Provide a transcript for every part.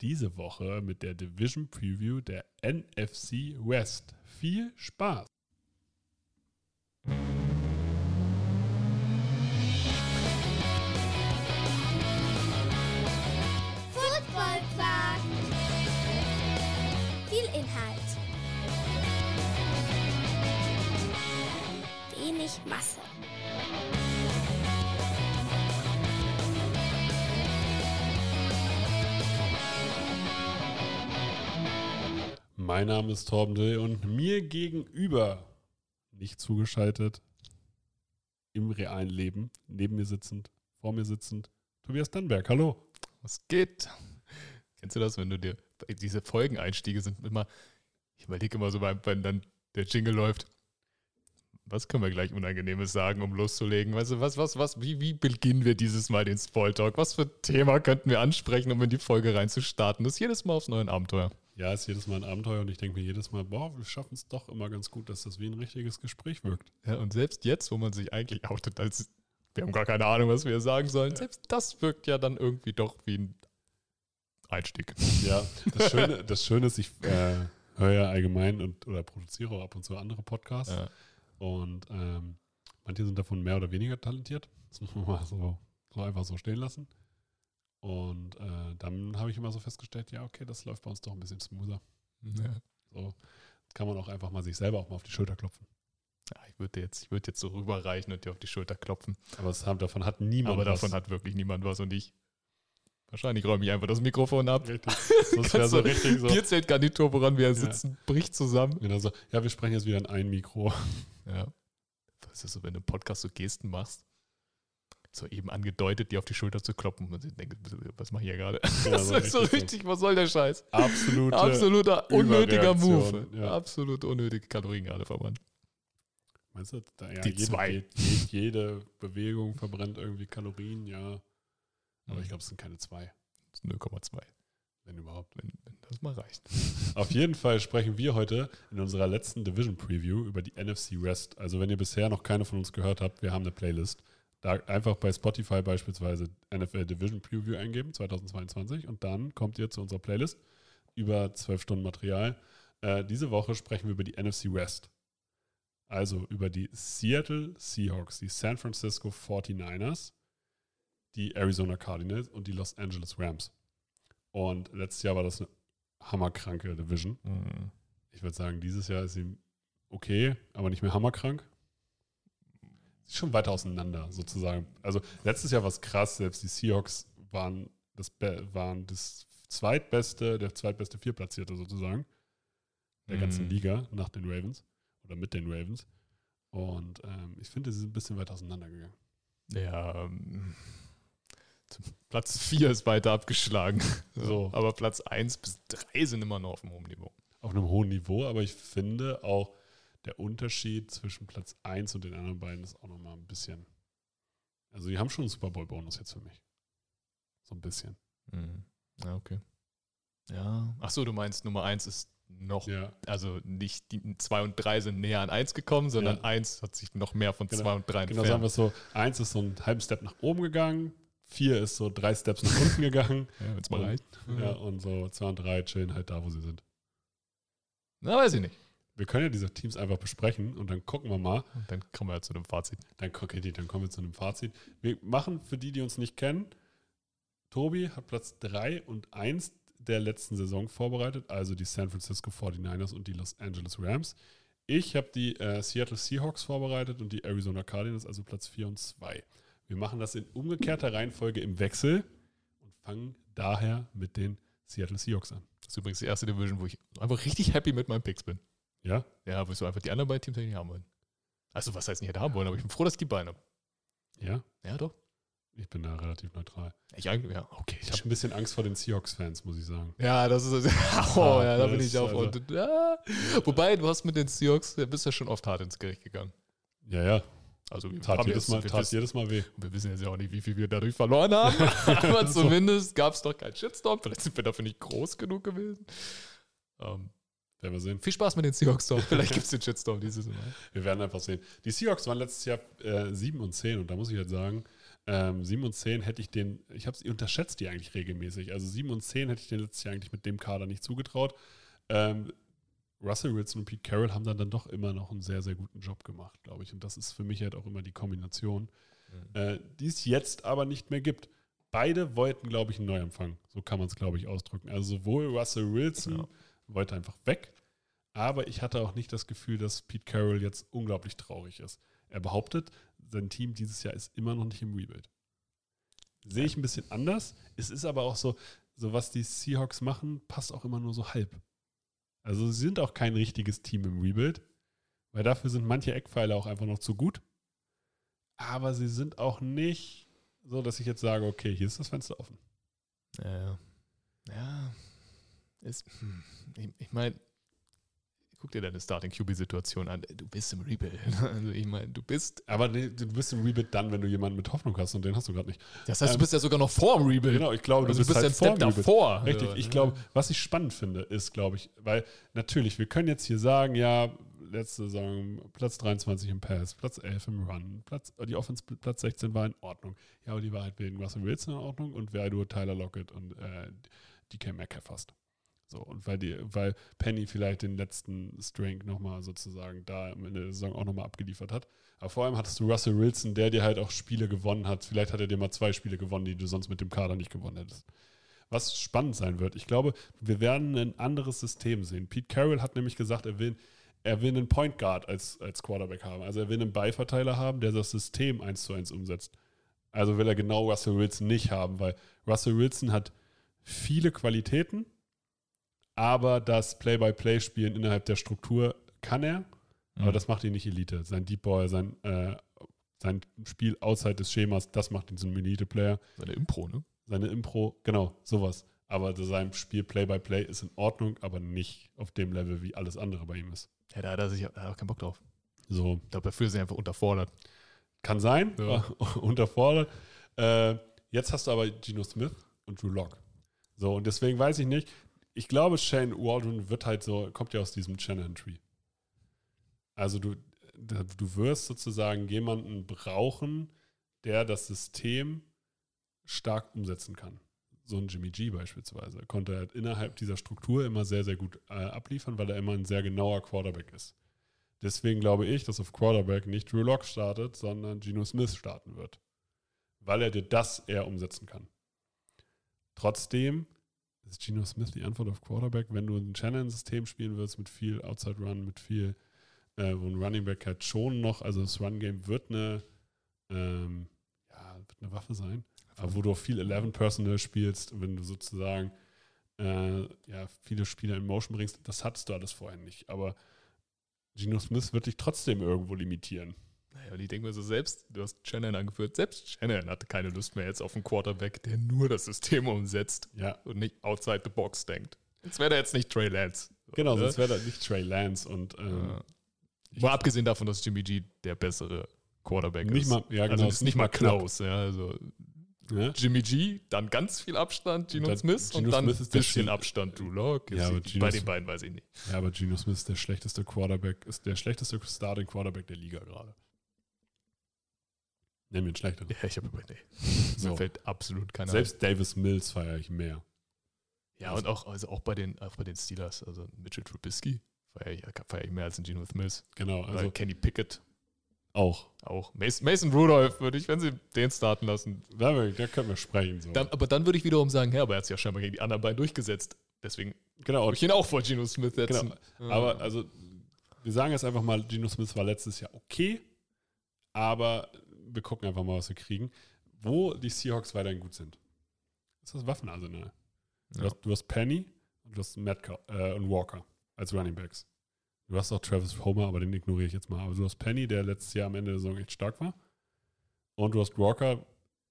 Diese Woche mit der Division Preview der NFC West. Viel Spaß! Viel Inhalt. Wenig Masse. Mein Name ist Torben Dill und mir gegenüber, nicht zugeschaltet, im realen Leben, neben mir sitzend, vor mir sitzend, Tobias Dannberg. Hallo. Was geht? Kennst du das, wenn du dir diese Folgeneinstiege sind immer, ich überlege immer so, wenn dann der Jingle läuft, was können wir gleich Unangenehmes sagen, um loszulegen? Weißt du, was, was, was, wie, wie beginnen wir dieses Mal den Spoiltalk? Was für Thema könnten wir ansprechen, um in die Folge reinzustarten? Das ist jedes Mal aufs neue Abenteuer. Ja, ist jedes Mal ein Abenteuer und ich denke mir jedes Mal, boah, wir schaffen es doch immer ganz gut, dass das wie ein richtiges Gespräch wirkt. Ja, und selbst jetzt, wo man sich eigentlich outet, als wir haben gar keine Ahnung, was wir sagen sollen, selbst das wirkt ja dann irgendwie doch wie ein Einstieg. Ja, das Schöne, das Schöne ist, ich äh, höre ja allgemein und oder produziere auch ab und zu andere Podcasts. Ja. Und ähm, manche sind davon mehr oder weniger talentiert. Das muss man mal so, so einfach so stehen lassen. Und äh, dann habe ich immer so festgestellt, ja, okay, das läuft bei uns doch ein bisschen smoother. Ja. So kann man auch einfach mal sich selber auch mal auf die Schulter klopfen. Ja, ich würde jetzt, ich würde jetzt so rüberreichen und dir auf die Schulter klopfen. Aber das haben, davon hat niemand Aber was. davon hat wirklich niemand was und ich. Wahrscheinlich räume ich einfach das Mikrofon ab. Richtig. Das wäre so richtig so. Bierzeltgarnitur, woran wir sitzen, bricht zusammen. Genau so. Ja, wir sprechen jetzt wieder in ein Mikro. Ja. Das ist so, wenn du im Podcast so Gesten machst, so eben angedeutet, dir auf die Schulter zu kloppen und ich denke, was mache ich hier gerade? Ja, das ist so richtig was soll der Scheiß? Absolute. Absoluter unnötiger Move. Ja. Absolut unnötige Kalorien gerade verbrannt. Meinst du? Da, ja, Die jede, zwei. Jede, jede Bewegung verbrennt irgendwie Kalorien, ja. Aber Mhm. ich glaube, es sind keine zwei, Das ist 0,2, wenn überhaupt. wenn, wenn das mal reicht. Auf jeden Fall sprechen wir heute in unserer letzten Division Preview über die NFC West. Also wenn ihr bisher noch keine von uns gehört habt, wir haben eine Playlist. Da einfach bei Spotify beispielsweise NFL Division Preview eingeben, 2022, und dann kommt ihr zu unserer Playlist über zwölf Stunden Material. Äh, diese Woche sprechen wir über die NFC West. Also über die Seattle Seahawks, die San Francisco 49ers, die Arizona Cardinals und die Los Angeles Rams. Und letztes Jahr war das eine hammerkranke Division. Mhm. Ich würde sagen, dieses Jahr ist sie okay, aber nicht mehr hammerkrank. Schon weiter auseinander, sozusagen. Also letztes Jahr war es krass, selbst die Seahawks waren das, waren das zweitbeste, der zweitbeste Vierplatzierte sozusagen der ganzen Mhm. Liga nach den Ravens oder mit den Ravens. Und ähm, ich finde, sie sind ein bisschen weiter auseinandergegangen. Ja, ähm, Platz 4 ist weiter abgeschlagen. So. Aber Platz 1 bis 3 sind immer noch auf dem hohen Niveau. Auf einem hohen Niveau, aber ich finde auch der Unterschied zwischen Platz 1 und den anderen beiden ist auch nochmal ein bisschen. Also, die haben schon einen Super Bowl-Bonus jetzt für mich. So ein bisschen. Mhm. Ja, okay. Ja. Ach so, du meinst Nummer 1 ist noch, Ja, also nicht die 2 und 3 sind näher an 1 gekommen, sondern Ja. 1 hat sich noch mehr von Genau. 2 und 3 genau, sagen wir es so: 1 ist so einen halben Step nach oben gegangen, 4 ist so drei Steps nach unten gegangen. Ja, wenn es mal Und- reicht. Ja, und so 2 und 3 chillen halt da, wo sie sind. Na, weiß ich nicht. Wir können ja diese Teams einfach besprechen und dann gucken wir mal. Und dann kommen wir zu dem Fazit. Dann, okay, dann kommen wir zu einem Fazit. Wir machen für die, die uns nicht kennen, Tobi hat Platz 3 und 1 der letzten Saison vorbereitet, also die San Francisco 49ers und die Los Angeles Rams. Ich habe die äh, Seattle Seahawks vorbereitet und die Arizona Cardinals, also Platz 4 und 2. Wir machen das in umgekehrter Reihenfolge im Wechsel und fangen daher mit den Seattle Seahawks an. Das ist übrigens die erste Division, wo ich einfach richtig happy mit meinen Picks bin. Ja? Ja, wo so einfach die anderen beiden Teams nicht haben wollen. Also, was heißt nicht hätte haben wollen, aber ich bin froh, dass ich die beiden habe. Ja? Ja, doch. Ich bin da relativ neutral. Ich eigentlich, ja, okay. Ich habe ein bisschen Angst vor den Seahawks-Fans, muss ich sagen. Ja, das ist. Oh, ja, da bin das ich auch. also- und, ja. Wobei, du hast mit den Seahawks, du bist ja schon oft hart ins Gericht gegangen. Ja, ja. Also, wir, Tat, haben jedes jetzt- mal, wir, tat wissen, jedes Mal weh. wir wissen jetzt ja auch nicht, wie viel wir dadurch verloren haben. Aber zumindest gab es doch keinen Shitstorm. Vielleicht sind wir dafür nicht groß genug gewesen. Ähm, Werden wir sehen. viel Spaß mit den Seahawks doch. Vielleicht gibt es den Shitstorm dieses Mal. Wir werden einfach sehen. Die Seahawks waren letztes Jahr äh, 7 und 10 und da muss ich halt sagen, ähm, 7 und 10 hätte ich den, ich habe unterschätzt die eigentlich regelmäßig. Also 7 und 10 hätte ich den letztes Jahr eigentlich mit dem Kader nicht zugetraut. Ähm, Russell Wilson und Pete Carroll haben dann, dann doch immer noch einen sehr, sehr guten Job gemacht, glaube ich. Und das ist für mich halt auch immer die Kombination, äh, die es jetzt aber nicht mehr gibt. Beide wollten, glaube ich, einen Neuanfang. So kann man es, glaube ich, ausdrücken. Also sowohl Russell Wilson Ja. Wollte einfach weg, aber ich hatte auch nicht das Gefühl, dass Pete Carroll jetzt unglaublich traurig ist. Er behauptet, sein Team dieses Jahr ist immer noch nicht im Rebuild. Sehe ich ein bisschen anders. Es ist aber auch so, so was die Seahawks machen, passt auch immer nur so halb. Also sie sind auch kein richtiges Team im Rebuild, weil dafür sind manche Eckpfeiler auch einfach noch zu gut. Aber sie sind auch nicht so, dass ich jetzt sage, okay, hier ist das Fenster offen. Ja, ja. Ja. Ist, hm, ich, meine, guck dir deine Starting QB-Situation an. Du bist im Rebuild. Also ich meine, du bist. Aber du bist im Rebuild dann, wenn du jemanden mit Hoffnung hast und den hast du gerade nicht. Das heißt, Ähm, du bist ja sogar noch vor dem Rebuild. Genau, ich glaube, Also du bist, halt ja vor davor. Richtig, ich ja. glaube, was ich spannend finde, ist, glaube ich, weil natürlich, wir können jetzt hier sagen, ja, letzte Saison Platz 23 im Pass, Platz 11 im Run, Platz, die Offense Platz 16 war in Ordnung. Ja, aber die war halt wegen Russell Wilson in Ordnung und wer nur Tyler Lockett und äh, DK Metcalf hast. So, und weil, die, weil Penny vielleicht den letzten String nochmal sozusagen da am Ende der Saison auch nochmal abgeliefert hat. Aber vor allem hattest du Russell Wilson, der dir halt auch Spiele gewonnen hat. Vielleicht hat er dir mal zwei Spiele gewonnen, die du sonst mit dem Kader nicht gewonnen hättest. Was spannend sein wird. Ich glaube, wir werden ein anderes System sehen. Pete Carroll hat nämlich gesagt, er will, er will einen Point Guard als, als Quarterback haben. Also er will einen Beiverteiler haben, der das System eins zu eins umsetzt. Also will er genau Russell Wilson nicht haben, weil Russell Wilson hat viele Qualitäten, aber das Play-by-Play-Spielen innerhalb der Struktur kann er, aber Mhm. das macht ihn nicht Elite. Sein Deep Ball, sein, äh, sein Spiel außerhalb des Schemas, das macht ihn zu einem Elite-Player. Seine Impro, ne? Seine Impro, genau, sowas. Aber sein Spiel Play-by-Play ist in Ordnung, aber nicht auf dem Level, wie alles andere bei ihm ist. Ja, da hat er sich da hat auch keinen Bock drauf. So, Ich glaube, dafür ist er einfach unterfordert. kann sein, Ja. unterfordert. Äh, jetzt hast du aber Geno Smith und Drew Lock. So, und deswegen weiß ich nicht. Ich glaube, Shane Waldron wird halt so, kommt ja aus diesem Shanahan-Tree. Also du, du wirst sozusagen jemanden brauchen, der das System stark umsetzen kann. So ein Jimmy G beispielsweise konnte halt innerhalb dieser Struktur immer sehr, sehr gut äh, abliefern, weil er immer ein sehr genauer Quarterback ist. Deswegen glaube ich, dass auf Quarterback nicht Drew Lock startet, sondern Geno Smith starten wird. Weil er dir das eher umsetzen kann. Trotzdem ist Geno Smith die Antwort auf Quarterback, wenn du ein Shannon-System spielen willst mit viel Outside Run, mit viel, äh, wo ein Running Back halt schon noch, also das Run-Game wird eine, ähm, ja, wird eine Waffe sein, aber wo du auch viel 11 Personal spielst, wenn du sozusagen äh, ja, viele Spieler in Motion bringst, das hattest du alles vorher nicht. Aber Geno Smith wird dich trotzdem irgendwo limitieren. Naja, und ich denke mir so, selbst, du hast Shannon angeführt, selbst Shannon hatte keine Lust mehr jetzt auf einen Quarterback, der nur das System umsetzt Ja, und nicht outside the box denkt. Jetzt wäre er jetzt nicht Trey Lance. genau, Ne? sonst wäre das nicht Trey Lance und ähm, Ja. Mal abgesehen davon, dass Jimmy G der bessere Quarterback Nicht ist. mal- ja, also genau, ist nicht mal close. Ja, also ja, Jimmy G, dann ganz viel Abstand, Geno dann- Smith Geno und dann Smith ein bisschen Sch- Abstand, Drew Lock. Ja, bei den beiden weiß ich nicht. ja, aber Geno Smith ist der schlechteste Quarterback, ist der schlechteste Starting Quarterback der Liga gerade. Nennen wir einen schlechteren. Ja, ich habe über nee. So. Mir fällt absolut keiner Selbst Davis Mills feiere ich mehr. Ja, und auch, also auch bei den, auch bei den Steelers, also Mitchell Trubisky feiere ich, feier ich mehr als ein Geno Smith. Genau, Also also Kenny Pickett auch. auch. Mason, Mason Rudolph würde ich, wenn sie den starten lassen. Da, da können wir sprechen. So. Dann, aber dann würde ich wiederum sagen, ja, aber er hat es ja scheinbar gegen die anderen beiden durchgesetzt. Deswegen genau, würde ich ihn auch vor Geno Smith setzen. Genau. Aber also, wir sagen jetzt einfach mal, Geno Smith war letztes Jahr okay, aber wir gucken einfach mal, was wir kriegen. Wo die Seahawks weiterhin gut sind, ist das Waffenarsenal. Du, Ja. hast, du hast Penny und du hast Metcalf, äh, und Walker als Running Backs. Du hast auch Travis Homer, aber den ignoriere ich jetzt mal. Aber du hast Penny, der letztes Jahr am Ende der Saison echt stark war. Und du hast Walker,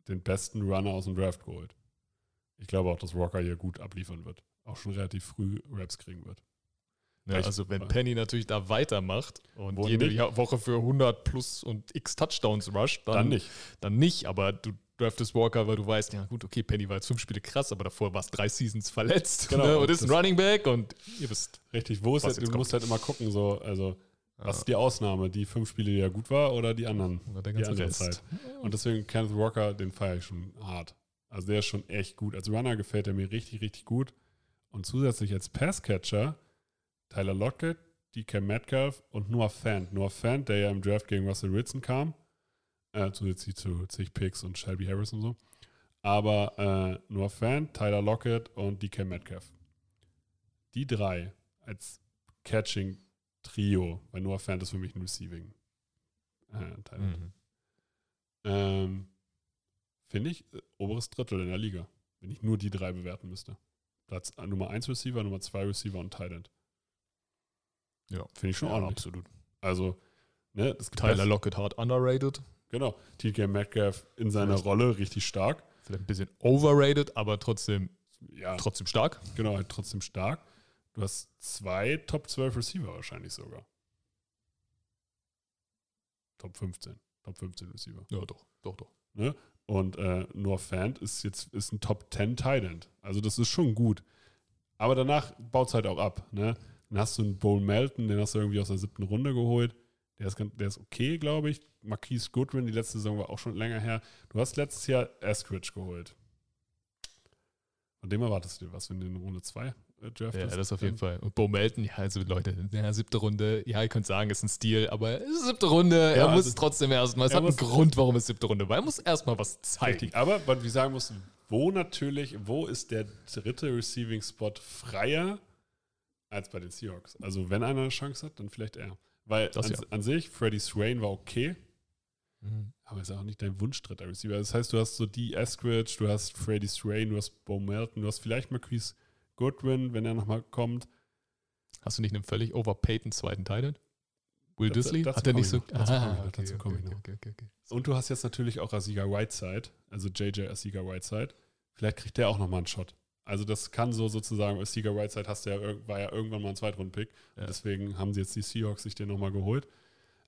den besten Runner aus dem Draft geholt. Ich glaube auch, dass Walker hier gut abliefern wird. Auch schon relativ früh Raps kriegen wird. Ja, also wenn Penny natürlich da weitermacht und Wo jede nicht? Woche für 100 plus und x Touchdowns rusht, dann, Dann nicht. Dann nicht, aber du draftest Walker, weil du weißt, ja gut, okay, Penny war jetzt fünf Spiele krass, aber davor warst drei Seasons verletzt Genau, ne, und ist ein Running Back und ihr wisst. Richtig, wo ist halt, du kommt. musst halt immer gucken, so, also, was ist die Ausnahme? Die fünf Spiele, die ja gut war oder die anderen? Oder der ganze Rest. Zeit. Und deswegen Kenneth Walker, den feiere ich schon hart. Also der ist schon echt gut. Als Runner gefällt er mir richtig, richtig gut. Und zusätzlich als Passcatcher Tyler Lockett, DK Metcalf und Noah Fant. Noah Fant, der ja im Draft gegen Russell Wilson kam, äh, zusätzlich zu zig Picks und Shelby Harris und so. Aber äh, Noah Fant, Tyler Lockett und DK Metcalf. Die drei als Catching-Trio, weil Noah Fant ist für mich ein Receiving. Äh, Talent. Mhm. Ähm, Finde ich äh, oberes Drittel in der Liga, wenn ich nur die drei bewerten müsste. Platz äh, Nummer 1 Receiver, Nummer 2 Receiver und End. Ja, Finde ich schon ja, ordentlich. absolut. Also, ne, das Tyler Lockett hart underrated. Genau. TK Metcalf in seiner. Rolle richtig stark. Vielleicht ein bisschen overrated, aber trotzdem, Ja, trotzdem stark. genau, halt trotzdem stark. Du hast zwei Top 12 Receiver wahrscheinlich sogar. Top 15. Top 15 Receiver. Ja, doch, doch, doch. Und äh, Noah Fant ist jetzt ist ein Top 10 Tight End. Also das ist schon gut. Aber danach baut es halt auch ab. Ne? Dann hast du einen Bowl Melton, den hast du irgendwie aus der siebten Runde geholt. Der ist, der ist okay, glaube ich. Marquise Goodwin, die letzte Saison war auch schon länger her. Du hast letztes Jahr Eskridge geholt. Von dem erwartest du dir was, wenn du in Runde 2 äh, draftest? Ja, das auf jeden Fall. Und Bo Melton, ja, also Leute, ja, siebte Runde, ja, ihr könnt sagen, ist ein Stil, aber es ist siebte Runde, er Ja, muss also- trotzdem erstmal, es er hat einen Grund, warum es siebte Runde war. Er muss erstmal was zeigen. Richtig, aber was wir sagen mussten, wo natürlich, wo ist der dritte Receiving-Spot freier als bei den Seahawks? Also wenn einer eine Chance hat, dann vielleicht er. Weil Das an, ja. an sich, Freddie Swain war okay, Mhm. aber ist auch nicht dein Wunsch dritter Receiver. Das heißt, du hast so die Eskridge, du hast Freddie Swain, du hast Bo Melton, du hast vielleicht Marquise Goodwin, wenn er nochmal kommt. Hast du nicht einen völlig overpaiden zweiten Titan? Will Dazu- Disley? dazu Hat er nicht ich so. noch, dazu komm ich noch. okay, okay, okay. Und du hast jetzt natürlich auch Asiga Whiteside, also JJ Asiga Whiteside. Vielleicht kriegt der auch nochmal einen Shot. Also das kann so sozusagen, Asiga Whiteside hast du ja, war ja irgendwann mal ein Zweitrunden-Pick. Ja. Deswegen haben sie jetzt die Seahawks sich den nochmal geholt.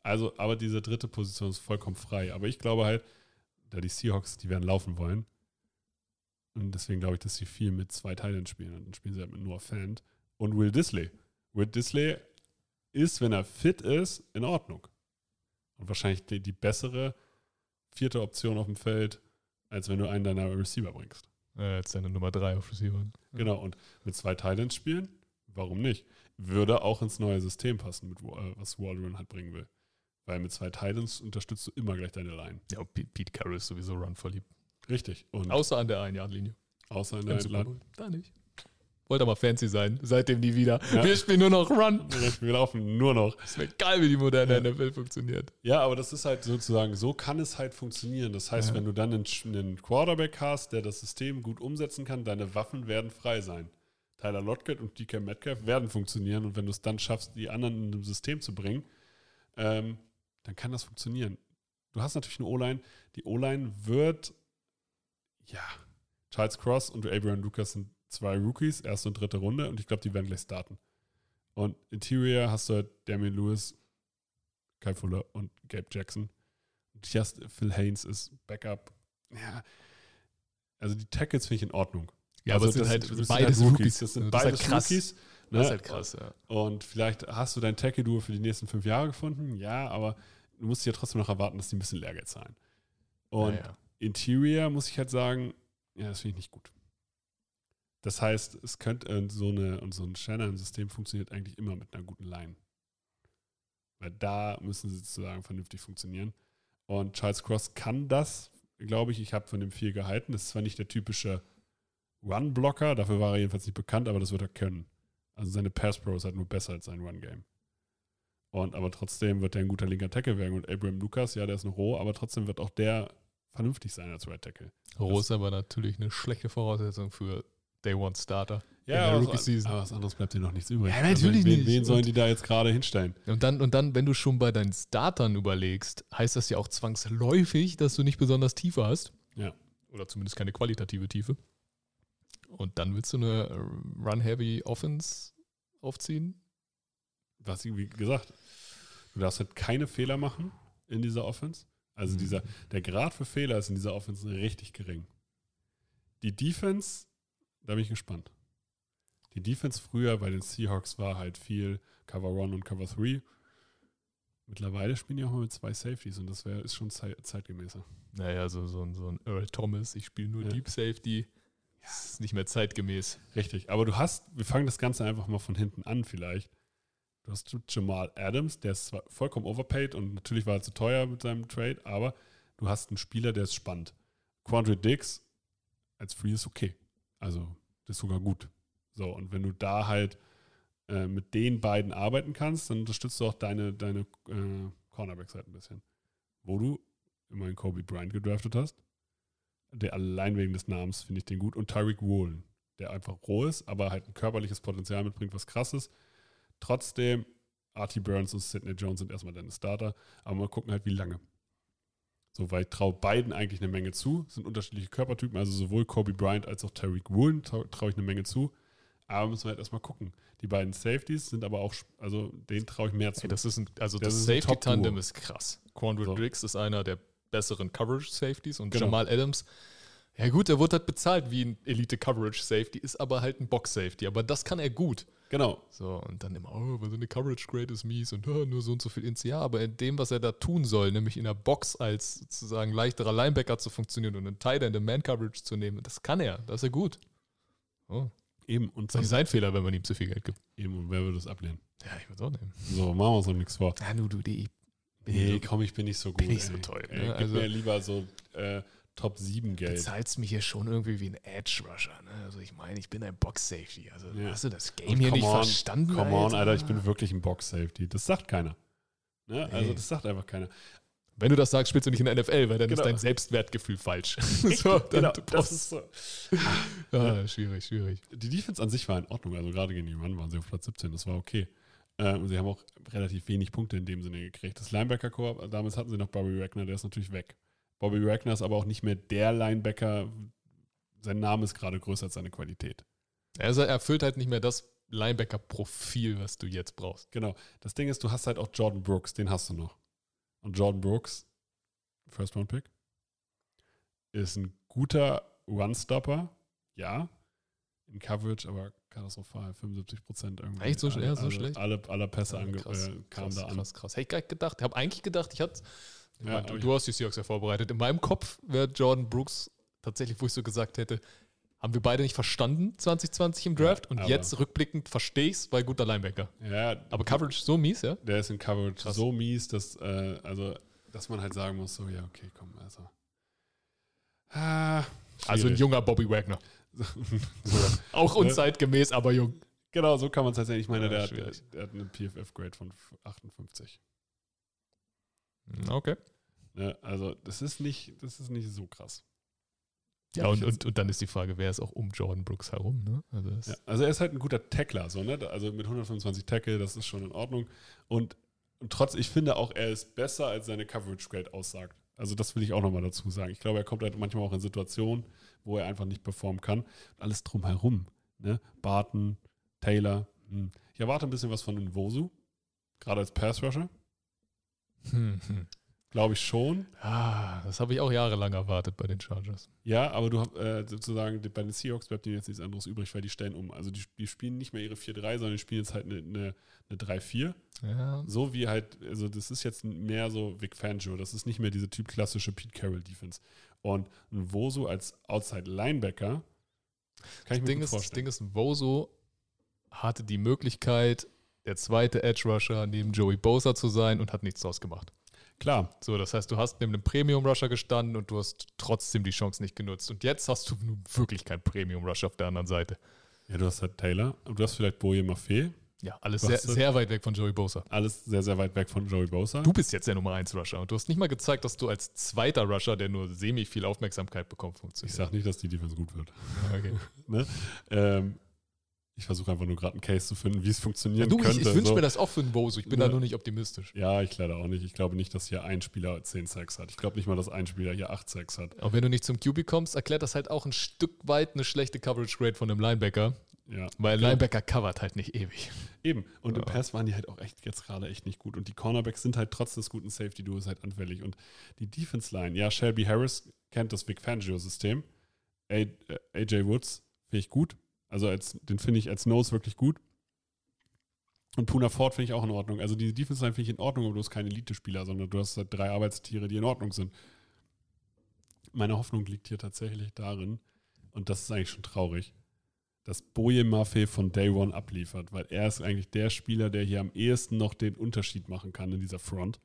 Also, aber diese dritte Position ist vollkommen frei. Aber ich glaube halt, da die Seahawks, die werden laufen wollen. Und deswegen glaube ich, dass sie viel mit zwei Teilen spielen. Und dann spielen sie halt mit Noah Fant und Will Disley. Will Disley ist, wenn er fit ist, in Ordnung. Und wahrscheinlich die, die bessere vierte Option auf dem Feld, als wenn du einen deiner Receiver bringst. Äh, jetzt seine Nummer 3 auf Receiver. Genau, und mit zwei Titans spielen, warum nicht? Würde auch ins neue System passen, mit, äh, was Waldron halt bringen will. Weil mit zwei Titans unterstützt du immer gleich deine Line. Ja, und Pete, Pete Carroll ist sowieso run verliebt. Richtig. Und Außer an der Ein-Yard-Linie. außer Im der. Bowl. Da nicht. Wollte aber fancy sein. Seitdem nie wieder. Ja. Wir spielen nur noch Run. Wir laufen nur noch. Ist mir geil, wie die moderne Ja. NFL funktioniert. Ja, aber das ist halt sozusagen, so kann es halt funktionieren. Das heißt, Ja. wenn du dann einen, einen Quarterback hast, der das System gut umsetzen kann, deine Waffen werden frei sein. Tyler Lockett und DK Metcalf werden funktionieren und wenn du es dann schaffst, die anderen in einem System zu bringen, ähm, dann kann das funktionieren. Du hast natürlich eine O-Line. Die O-Line wird, ja, Charles Cross und Abraham Lucas sind zwei Rookies, erste und dritte Runde und ich glaube, die werden gleich starten. Und Interior hast du halt Damian Lewis, Kai Fuller und Gabe Jackson. Just Phil Haynes ist Backup. Ja. Also die Tackles finde ich in Ordnung. Ja, also aber es sind das halt das sind beides halt Rookies. Das sind das ist halt beides krass. Rookies. Das ne? ist halt krass, ja. Und vielleicht hast du dein Tackle-Duo für die nächsten fünf Jahre gefunden. Ja, aber du musst ja trotzdem noch erwarten, dass die ein bisschen Lehrgeld zahlen. Und ja, ja. Interior muss ich halt sagen, ja, das finde ich nicht gut. Das heißt, es könnte äh, so eine und so ein Shannon-System funktioniert eigentlich immer mit einer guten Line. Weil da müssen sie sozusagen vernünftig funktionieren. Und Charles Cross kann das, glaube ich. Ich habe von dem viel gehalten. Das ist zwar nicht der typische Run-Blocker, dafür war er jedenfalls nicht bekannt, aber das wird er können. Also seine Pass-Pro ist halt nur besser als sein Run-Game. Und aber trotzdem wird er ein guter linker Tackle werden. Und Abraham Lucas, ja, der ist noch roh, aber trotzdem wird auch der vernünftig sein als Right Tackle. Roh ist aber natürlich eine schlechte Voraussetzung für Day One Starter. Ja, der aber, Rookie-Season. aber was anderes bleibt dir noch nichts übrig. Ja, natürlich also, wen, nicht. Wen sollen die da jetzt gerade hinstellen? Und dann, und dann, wenn du schon bei deinen Startern überlegst, heißt das ja auch zwangsläufig, dass du nicht besonders tiefer hast. Ja. Oder zumindest keine qualitative Tiefe. Und dann willst du eine Run-Heavy Offense aufziehen? Was wie gesagt, du darfst halt keine Fehler machen in dieser Offense. Also Mhm. dieser, der Grad für Fehler ist in dieser Offense richtig gering. Die Defense, da bin ich gespannt. Die Defense früher bei den Seahawks war halt viel Cover One und Cover Three. Mittlerweile spielen die auch mal mit zwei Safeties und das wär, ist schon zei- zeitgemäßer. Naja, so, so, ein- so ein Earl Thomas, ich spiele nur Ja. Deep Safety. Das ist nicht mehr zeitgemäß. Richtig, aber du hast, wir fangen das Ganze einfach mal von hinten an vielleicht. Du hast Jamal Adams, der ist zwar vollkommen overpaid und natürlich war er zu teuer mit seinem Trade, aber du hast einen Spieler, der ist spannend. Quandre Dix als Free ist okay. Also, das ist sogar gut. So, und wenn du da halt äh, mit den beiden arbeiten kannst, dann unterstützt du auch deine, deine äh, Cornerbacks halt ein bisschen. Wo du immerhin Kobe Bryant gedraftet hast. Der allein wegen des Namens finde ich den gut. Und Tyreek Woolen, der einfach roh ist, aber halt ein körperliches Potenzial mitbringt, was krass ist. Trotzdem, Artie Burns und Sidney Jones sind erstmal deine Starter, aber mal gucken halt, wie lange. So, weil ich traue beiden eigentlich eine Menge zu. Sind unterschiedliche Körpertypen, also sowohl Kobe Bryant als auch Tyreek Woolen traue trau ich eine Menge zu. Aber müssen wir halt erstmal gucken. Die beiden Safeties sind aber auch, also denen traue ich mehr zu. Ey, das ist ein, also Das das, Safety-Tandem ist krass. Quandre So. Diggs ist einer der besseren Coverage-Safeties und Genau. Jamal Adams, ja gut, der wurde halt bezahlt wie ein Elite-Coverage-Safety, ist aber halt ein Box-Safety. Aber das kann er gut. Genau. So, und dann immer, oh, weil seine Coverage-Grade ist mies und oh, nur so und so viel ins Jahr. Aber in dem, was er da tun soll, nämlich in der Box als sozusagen leichterer Linebacker zu funktionieren und einen Tight End in Man-Coverage zu nehmen, das kann er. Das ist er gut. Oh, Eben. Und, das ist sein Fehler, wenn man ihm zu viel Geld gibt. eben. und wer würde das ablehnen? Ja, ich würde es auch nehmen. So, machen wir uns noch nichts vor. Ja, nur du, die. Nee, komm, ich bin nicht so gut. bin nicht so ey. toll, Ey, ne? gib Also- mir lieber so äh, Top 7 Geld. bezahlst mich hier schon irgendwie wie ein Edge-Rusher. Ne? Also ich meine, ich bin ein Box-Safety. Also Ja. hast du das Game Und hier nicht on, verstanden? Come on, Alter, ich bin wirklich ein Box-Safety. Das sagt keiner. Ne? Also, das sagt einfach keiner. Wenn du das sagst, spielst du nicht in der NFL, weil dann Genau. ist dein Selbstwertgefühl falsch. so, dann Genau, du das ist so. ah, schwierig, schwierig. Die Defense an sich war in Ordnung. Also, gerade gegen die Run waren sie auf Platz 17. Das war okay. Äh, und sie haben auch relativ wenig Punkte in dem Sinne gekriegt. Das Linebacker-Korps, damals hatten sie noch Bobby Wagner, der ist natürlich weg. Bobby Wagner ist aber auch nicht mehr der Linebacker. Sein Name ist gerade größer als seine Qualität. Also er erfüllt halt nicht mehr das Linebacker-Profil, was du jetzt brauchst. Genau. Das Ding ist, du hast halt auch Jordan Brooks, den hast du noch. Und Jordan Brooks, First Round Pick, ist ein guter One-Stopper, ja. In Coverage, aber katastrophal, 75 Prozent irgendwie. Echt so alle, ja, so alle, schlecht? Alle, alle Pässe ange krass, äh, kamen krass, da an. krass, krass. Hätte ich gar nicht gedacht. Ich habe eigentlich gedacht, ich hatte. Ja, Ja, aber du, hast die Seahawks ja vorbereitet. In meinem Kopf wäre Jordan Brooks tatsächlich, wo ich so gesagt hätte, haben wir beide nicht verstanden 2020 im Draft und aber- jetzt rückblickend verstehe ich es, weil guter Linebacker. Ja, Aber Coverage so mies, ja? der ist in Coverage Krass. so mies, dass, äh, also, dass man halt sagen muss, so, ja, okay, komm, also. Ah, Also ein junger Bobby Wagner. so, Auch unzeitgemäß, aber jung. Genau, so kann man es tatsächlich. Ich meine, Ja, der, hat, der, der hat eine PFF-Grade von 58. Okay. Ne? Also, das ist nicht, das ist nicht so krass. Ja, und, und, und dann ist die Frage, wer ist auch um Jordan Brooks herum? Ne? Also Ja, also, er ist halt ein guter Tackler, so, ne? Also, mit 125 Tackle, das ist schon in Ordnung. Und, und trotz, ich finde auch, er ist besser, als seine Coverage-Grade aussagt. Also, das will ich auch nochmal dazu sagen. Ich glaube, er kommt halt manchmal auch in Situationen, wo er einfach nicht performen kann. Und alles drumherum, ne? Barton, Taylor. Hm. Ich erwarte ein bisschen was von Nwosu, gerade als Pass-Rusher. Hm, hm. Glaube ich schon. Ah, das habe ich auch jahrelang erwartet bei den Chargers. Ja, aber du hast äh, sozusagen bei den Seahawks bleibt ihnen jetzt nichts anderes übrig, weil die stellen um. Also die, die spielen nicht mehr ihre 4-3, sondern die spielen jetzt halt eine, eine, eine 3-4. Ja, So wie halt, also das ist jetzt mehr so Vic Fangio. Das ist nicht mehr diese typ klassische Pete Carroll Defense. Und ein Woso als Outside Linebacker kann ich mir Ding gut ist, das vorstellen. Ding ist, Voso hatte die Möglichkeit, der zweite Edge Rusher neben Joey Bosa zu sein und hat nichts draus gemacht. Klar, So, das heißt, du hast neben einem Premium Rusher gestanden und du hast trotzdem die Chance nicht genutzt. Und jetzt hast du nun wirklich kein Premium Rusher auf der anderen Seite. ja, du hast halt Taylor und du hast vielleicht Boje Maffei. Ja, alles sehr, sehr weit weg von Joey Bosa. Alles sehr, sehr weit weg von Joey Bosa. Du bist jetzt der Nummer 1 Rusher und du hast nicht mal gezeigt, dass du als zweiter Rusher, der nur semi viel Aufmerksamkeit bekommt, ich funktionierst. sage nicht, dass die Defense gut wird. Okay. Ne? Ähm, Ich versuche einfach nur gerade einen Case zu finden, wie es funktionieren du, ich, könnte. ich wünsche so. mir das auch für einen Boso. Ich bin Ja. da nur nicht optimistisch. Ja, ich leider auch nicht. Ich glaube nicht, dass hier ein Spieler 10 Sacks hat. Ich glaube nicht mal, dass ein Spieler hier 8 Sacks hat. Auch wenn du nicht zum QB kommst, erklärt das halt auch ein Stück weit eine schlechte Coverage Grade von einem Linebacker. Ja. Weil Genau. Linebacker covert halt nicht ewig. Eben. Und im Ja. Pass waren die halt auch echt jetzt gerade echt nicht gut. Und die Cornerbacks sind halt trotz des guten Safety-Duos halt anfällig. Und die Defense-Line, ja, Shelby Harris kennt das Vic Fangio-System. A- äh, AJ Woods finde ich gut. Also als, den finde ich als Nose wirklich gut. Und Puna Ford finde ich auch in Ordnung. Also die Defense-Line finde ich in Ordnung, aber du hast keine Elite-Spieler, sondern du hast halt drei Arbeitstiere, die in Ordnung sind. Meine Hoffnung liegt hier tatsächlich darin, und das ist eigentlich schon traurig, dass Boje Maffei von Day One abliefert, weil er ist eigentlich der Spieler, der hier am ehesten noch den Unterschied machen kann in dieser Front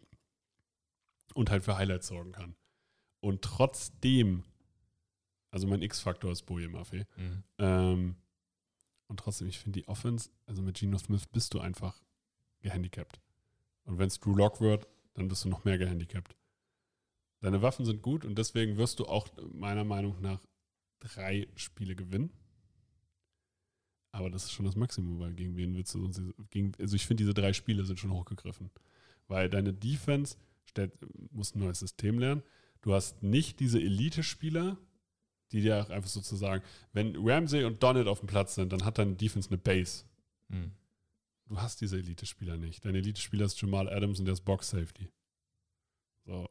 und halt für Highlights sorgen kann. Und trotzdem, also mein X-Faktor ist Boje Maffei, ähm, und trotzdem, ich finde die Offense, also mit Geno Smith bist du einfach gehandicapt. Und wenn es Drew Lock wird, dann bist du noch mehr gehandicapt. Deine Waffen sind gut und deswegen wirst du auch meiner Meinung nach drei Spiele gewinnen. Aber das ist schon das Maximum, weil gegen wen willst du sonst. Also ich finde, diese drei Spiele sind schon hochgegriffen. Weil deine Defense stellt, muss ein neues System lernen. Du hast nicht diese Elite-Spieler, die dir auch einfach sozusagen, wenn Ramsey und Donald auf dem Platz sind, dann hat deine Defense eine Base. Mhm. Du hast diese Elite-Spieler nicht. Dein Elite-Spieler ist Jamal Adams und der ist Box-Safety. So.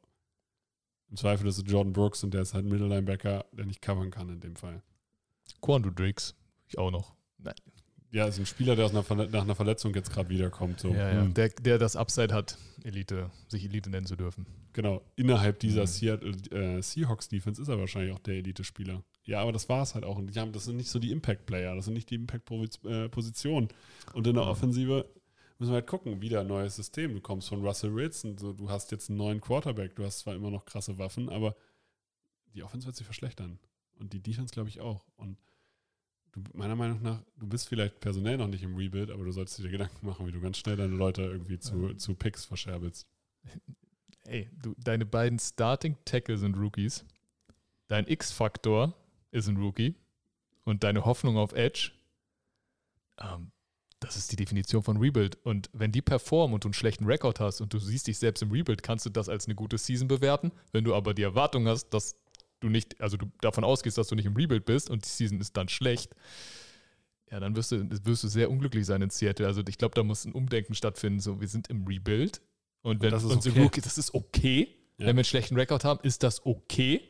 Im Zweifel ist es Jordan Brooks und der ist halt ein Middle-Linebacker, der nicht covern kann in dem Fall. Quando Drix. Ich auch noch. Nein. Ja, ist ein Spieler, der aus einer Verle nach einer Verletzung jetzt gerade wiederkommt. So. Ja, ja. Hm. Der, der das Upside hat, Elite, sich Elite nennen zu dürfen. Genau. Innerhalb dieser Mhm. Seattle, äh, Seahawks-Defense ist er wahrscheinlich auch der Elite-Spieler. Ja, aber das war es halt auch. Und die haben, das sind nicht so die Impact-Player, das sind nicht die Impact-Positionen. Und in der Ja. Offensive müssen wir halt gucken, wieder ein neues System. Du kommst von Russell Wilson, so, du hast jetzt einen neuen Quarterback, du hast zwar immer noch krasse Waffen, aber die Offense wird sich verschlechtern. Und die Defense, glaube ich, auch. Und du, meiner Meinung nach, du bist vielleicht personell noch nicht im Rebuild, aber du solltest dir Gedanken machen, wie du ganz schnell deine Leute irgendwie zu, zu Picks verscherbelst. Ey, du, deine beiden Starting Tackle sind Rookies. Dein X-Faktor ist ein Rookie. Und deine Hoffnung auf Edge, ähm, das ist die Definition von Rebuild. Und wenn die performen und du einen schlechten Rekord hast und du siehst dich selbst im Rebuild, kannst du das als eine gute Season bewerten. Wenn du aber die Erwartung hast, dass du nicht, also du davon ausgehst, dass du nicht im Rebuild bist und die Season ist dann schlecht, ja, dann wirst du, wirst du sehr unglücklich sein in Seattle. Also ich glaube, da muss ein Umdenken stattfinden. So, wir sind im Rebuild und wenn das ist unsere okay. Rookies, das ist okay. Ja. Wenn wir einen schlechten Rekord haben, ist das okay.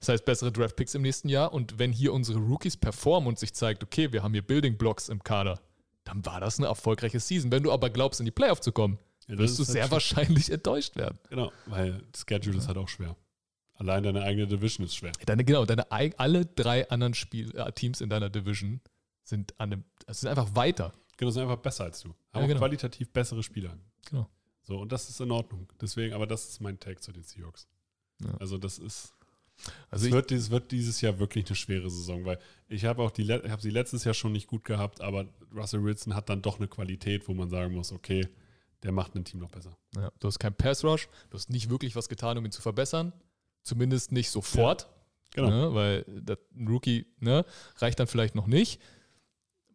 Das heißt, bessere Draftpicks im nächsten Jahr. Und wenn hier unsere Rookies performen und sich zeigt, okay, wir haben hier Building Blocks im Kader, dann war das eine erfolgreiche Season. Wenn du aber glaubst, in die Playoff zu kommen, Ja, wirst du ist halt sehr schon- wahrscheinlich enttäuscht werden. Genau, weil Schedule ist halt auch schwer. Allein deine eigene Division ist schwer. Deine, genau, deine, alle drei anderen Spiel, äh, Teams in deiner Division sind, an dem, also sind einfach weiter. Genau, sind einfach besser als du. Haben Ja, genau. qualitativ bessere Spieler. Genau. So, und das ist in Ordnung. Deswegen, aber das ist mein Take zu den Seahawks. Ja. Also, das ist. Also es, ich, wird, es wird dieses Jahr wirklich eine schwere Saison, weil ich habe auch die, ich habe sie letztes Jahr schon nicht gut gehabt, aber Russell Wilson hat dann doch eine Qualität, wo man sagen muss, okay, der macht ein Team noch besser. ja, du hast keinen Pass Rush, du hast nicht wirklich was getan, um ihn zu verbessern. Zumindest nicht sofort. Genau. Ne, weil ein Rookie ne, reicht dann vielleicht noch nicht.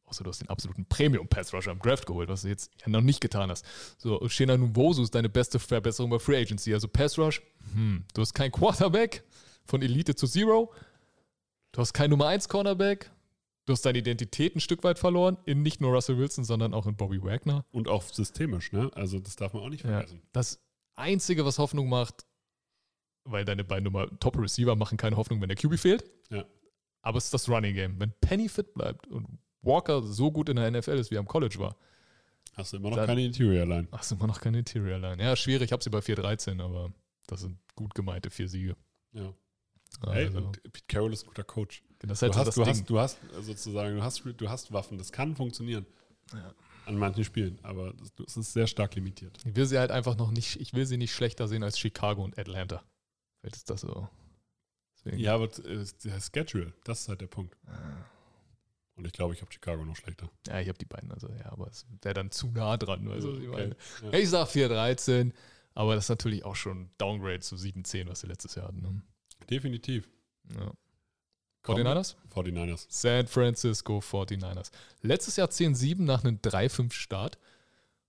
Außer du hast den absoluten Premium-Pass-Rusher im Draft geholt, was du jetzt ja noch nicht getan hast. So, Shena Nwosu ist deine beste Verbesserung bei Free Agency. Also Pass-Rush, hm, du hast keinen Quarterback von Elite zu Zero. Du hast keinen Nummer 1 Cornerback. Du hast deine Identität ein Stück weit verloren in nicht nur Russell Wilson, sondern auch in Bobby Wagner. Und auch systemisch, ne? Also, das darf man auch nicht Ja. vergessen. Das Einzige, was Hoffnung macht, weil deine beiden Nummer Top Receiver machen keine Hoffnung, wenn der QB fehlt. Ja. Aber es ist das Running Game. Wenn Penny fit bleibt und Walker so gut in der NFL ist, wie er am College war, Hast du immer noch Dann- keine Interior Line. hast du immer noch keine Interior Line. Ja, schwierig. Ich habe sie bei 4-13, aber das sind gut gemeinte vier Siege. Ja. Also, und Pete Carroll ist ein guter Coach. das ist halt Du hast, das du, hast, du hast sozusagen, du hast, du hast Waffen. Das kann funktionieren. Ja. An manchen Spielen, aber das, das ist sehr stark limitiert. Ich will sie halt einfach noch nicht, ich will sie nicht schlechter sehen als Chicago und Atlanta. Vielleicht ist das so. Deswegen. Ja, aber äh, der Schedule, das ist halt der Punkt. Und ich glaube, ich habe Chicago noch schlechter. Ja, ich habe die beiden, also ja, aber es wäre dann zu nah dran. Also, ich, meine, Ja. ich sag 4-13, aber das ist natürlich auch schon Downgrade zu 7-10, was wir letztes Jahr hatten. Ne? Definitiv. Ja. 49ers? 49ers. San Francisco 49ers. Letztes Jahr 10-7 nach einem 3-5-Start.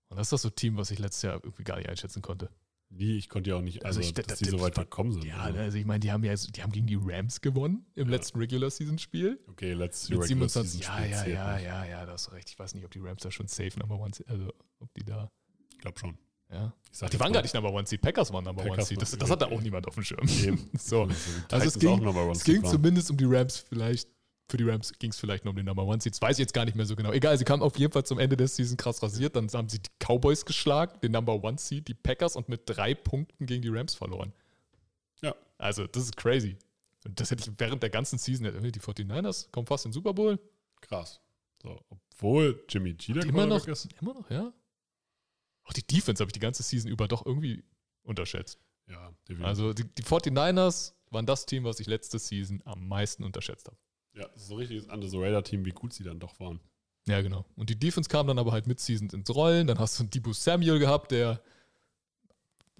Und das ist das so ein Team, was ich letztes Jahr irgendwie gar nicht einschätzen konnte. Nie, ich konnte ja auch nicht, also, Also ich- dass das- die so das- weit gekommen sind. Ja, Also, also ich meine, die haben ja die haben gegen die Rams gewonnen im Ja. letzten Regular Season Spiel. Okay, letztes Regular 27. Season Ja, Spiel ja, ja, ja, ja, da hast du recht. Ich weiß nicht, ob die Rams da schon safe Number One sind. Also, ob die da. Ich glaube schon. Ja. Sag Die waren gar nicht Number One Seed. Packers waren Number One Packers Seed. Das, das hatte auch niemand auf dem Schirm. So. Also, Also es ging, One es ging zumindest um die Rams vielleicht. Für die Rams ging es vielleicht nur um den Number One Seeds. Weiß ich jetzt gar nicht mehr so genau. Egal, sie kamen auf jeden Fall zum Ende der Season krass rasiert. Dann haben sie die Cowboys geschlagen, den Number One Seed, die Packers und mit drei Punkten gegen die Rams verloren. Ja. Also, das ist crazy. Und das hätte ich während der ganzen Season, die 49ers kommen fast in den Super Bowl. Krass. So, obwohl Jimmy G der Immer noch, ist. immer noch, ja. Auch die Defense habe ich die ganze Season über doch irgendwie unterschätzt. Ja, definitiv. Also die, die 49ers waren das Team, was ich letzte Season am meisten unterschätzt habe. Ja, so ein richtiges Under the Radar Team, wie gut sie dann doch waren. Ja, genau. Und die Defense kam dann aber halt mit Season ins Rollen. Dann hast du einen Debo Samuel gehabt, der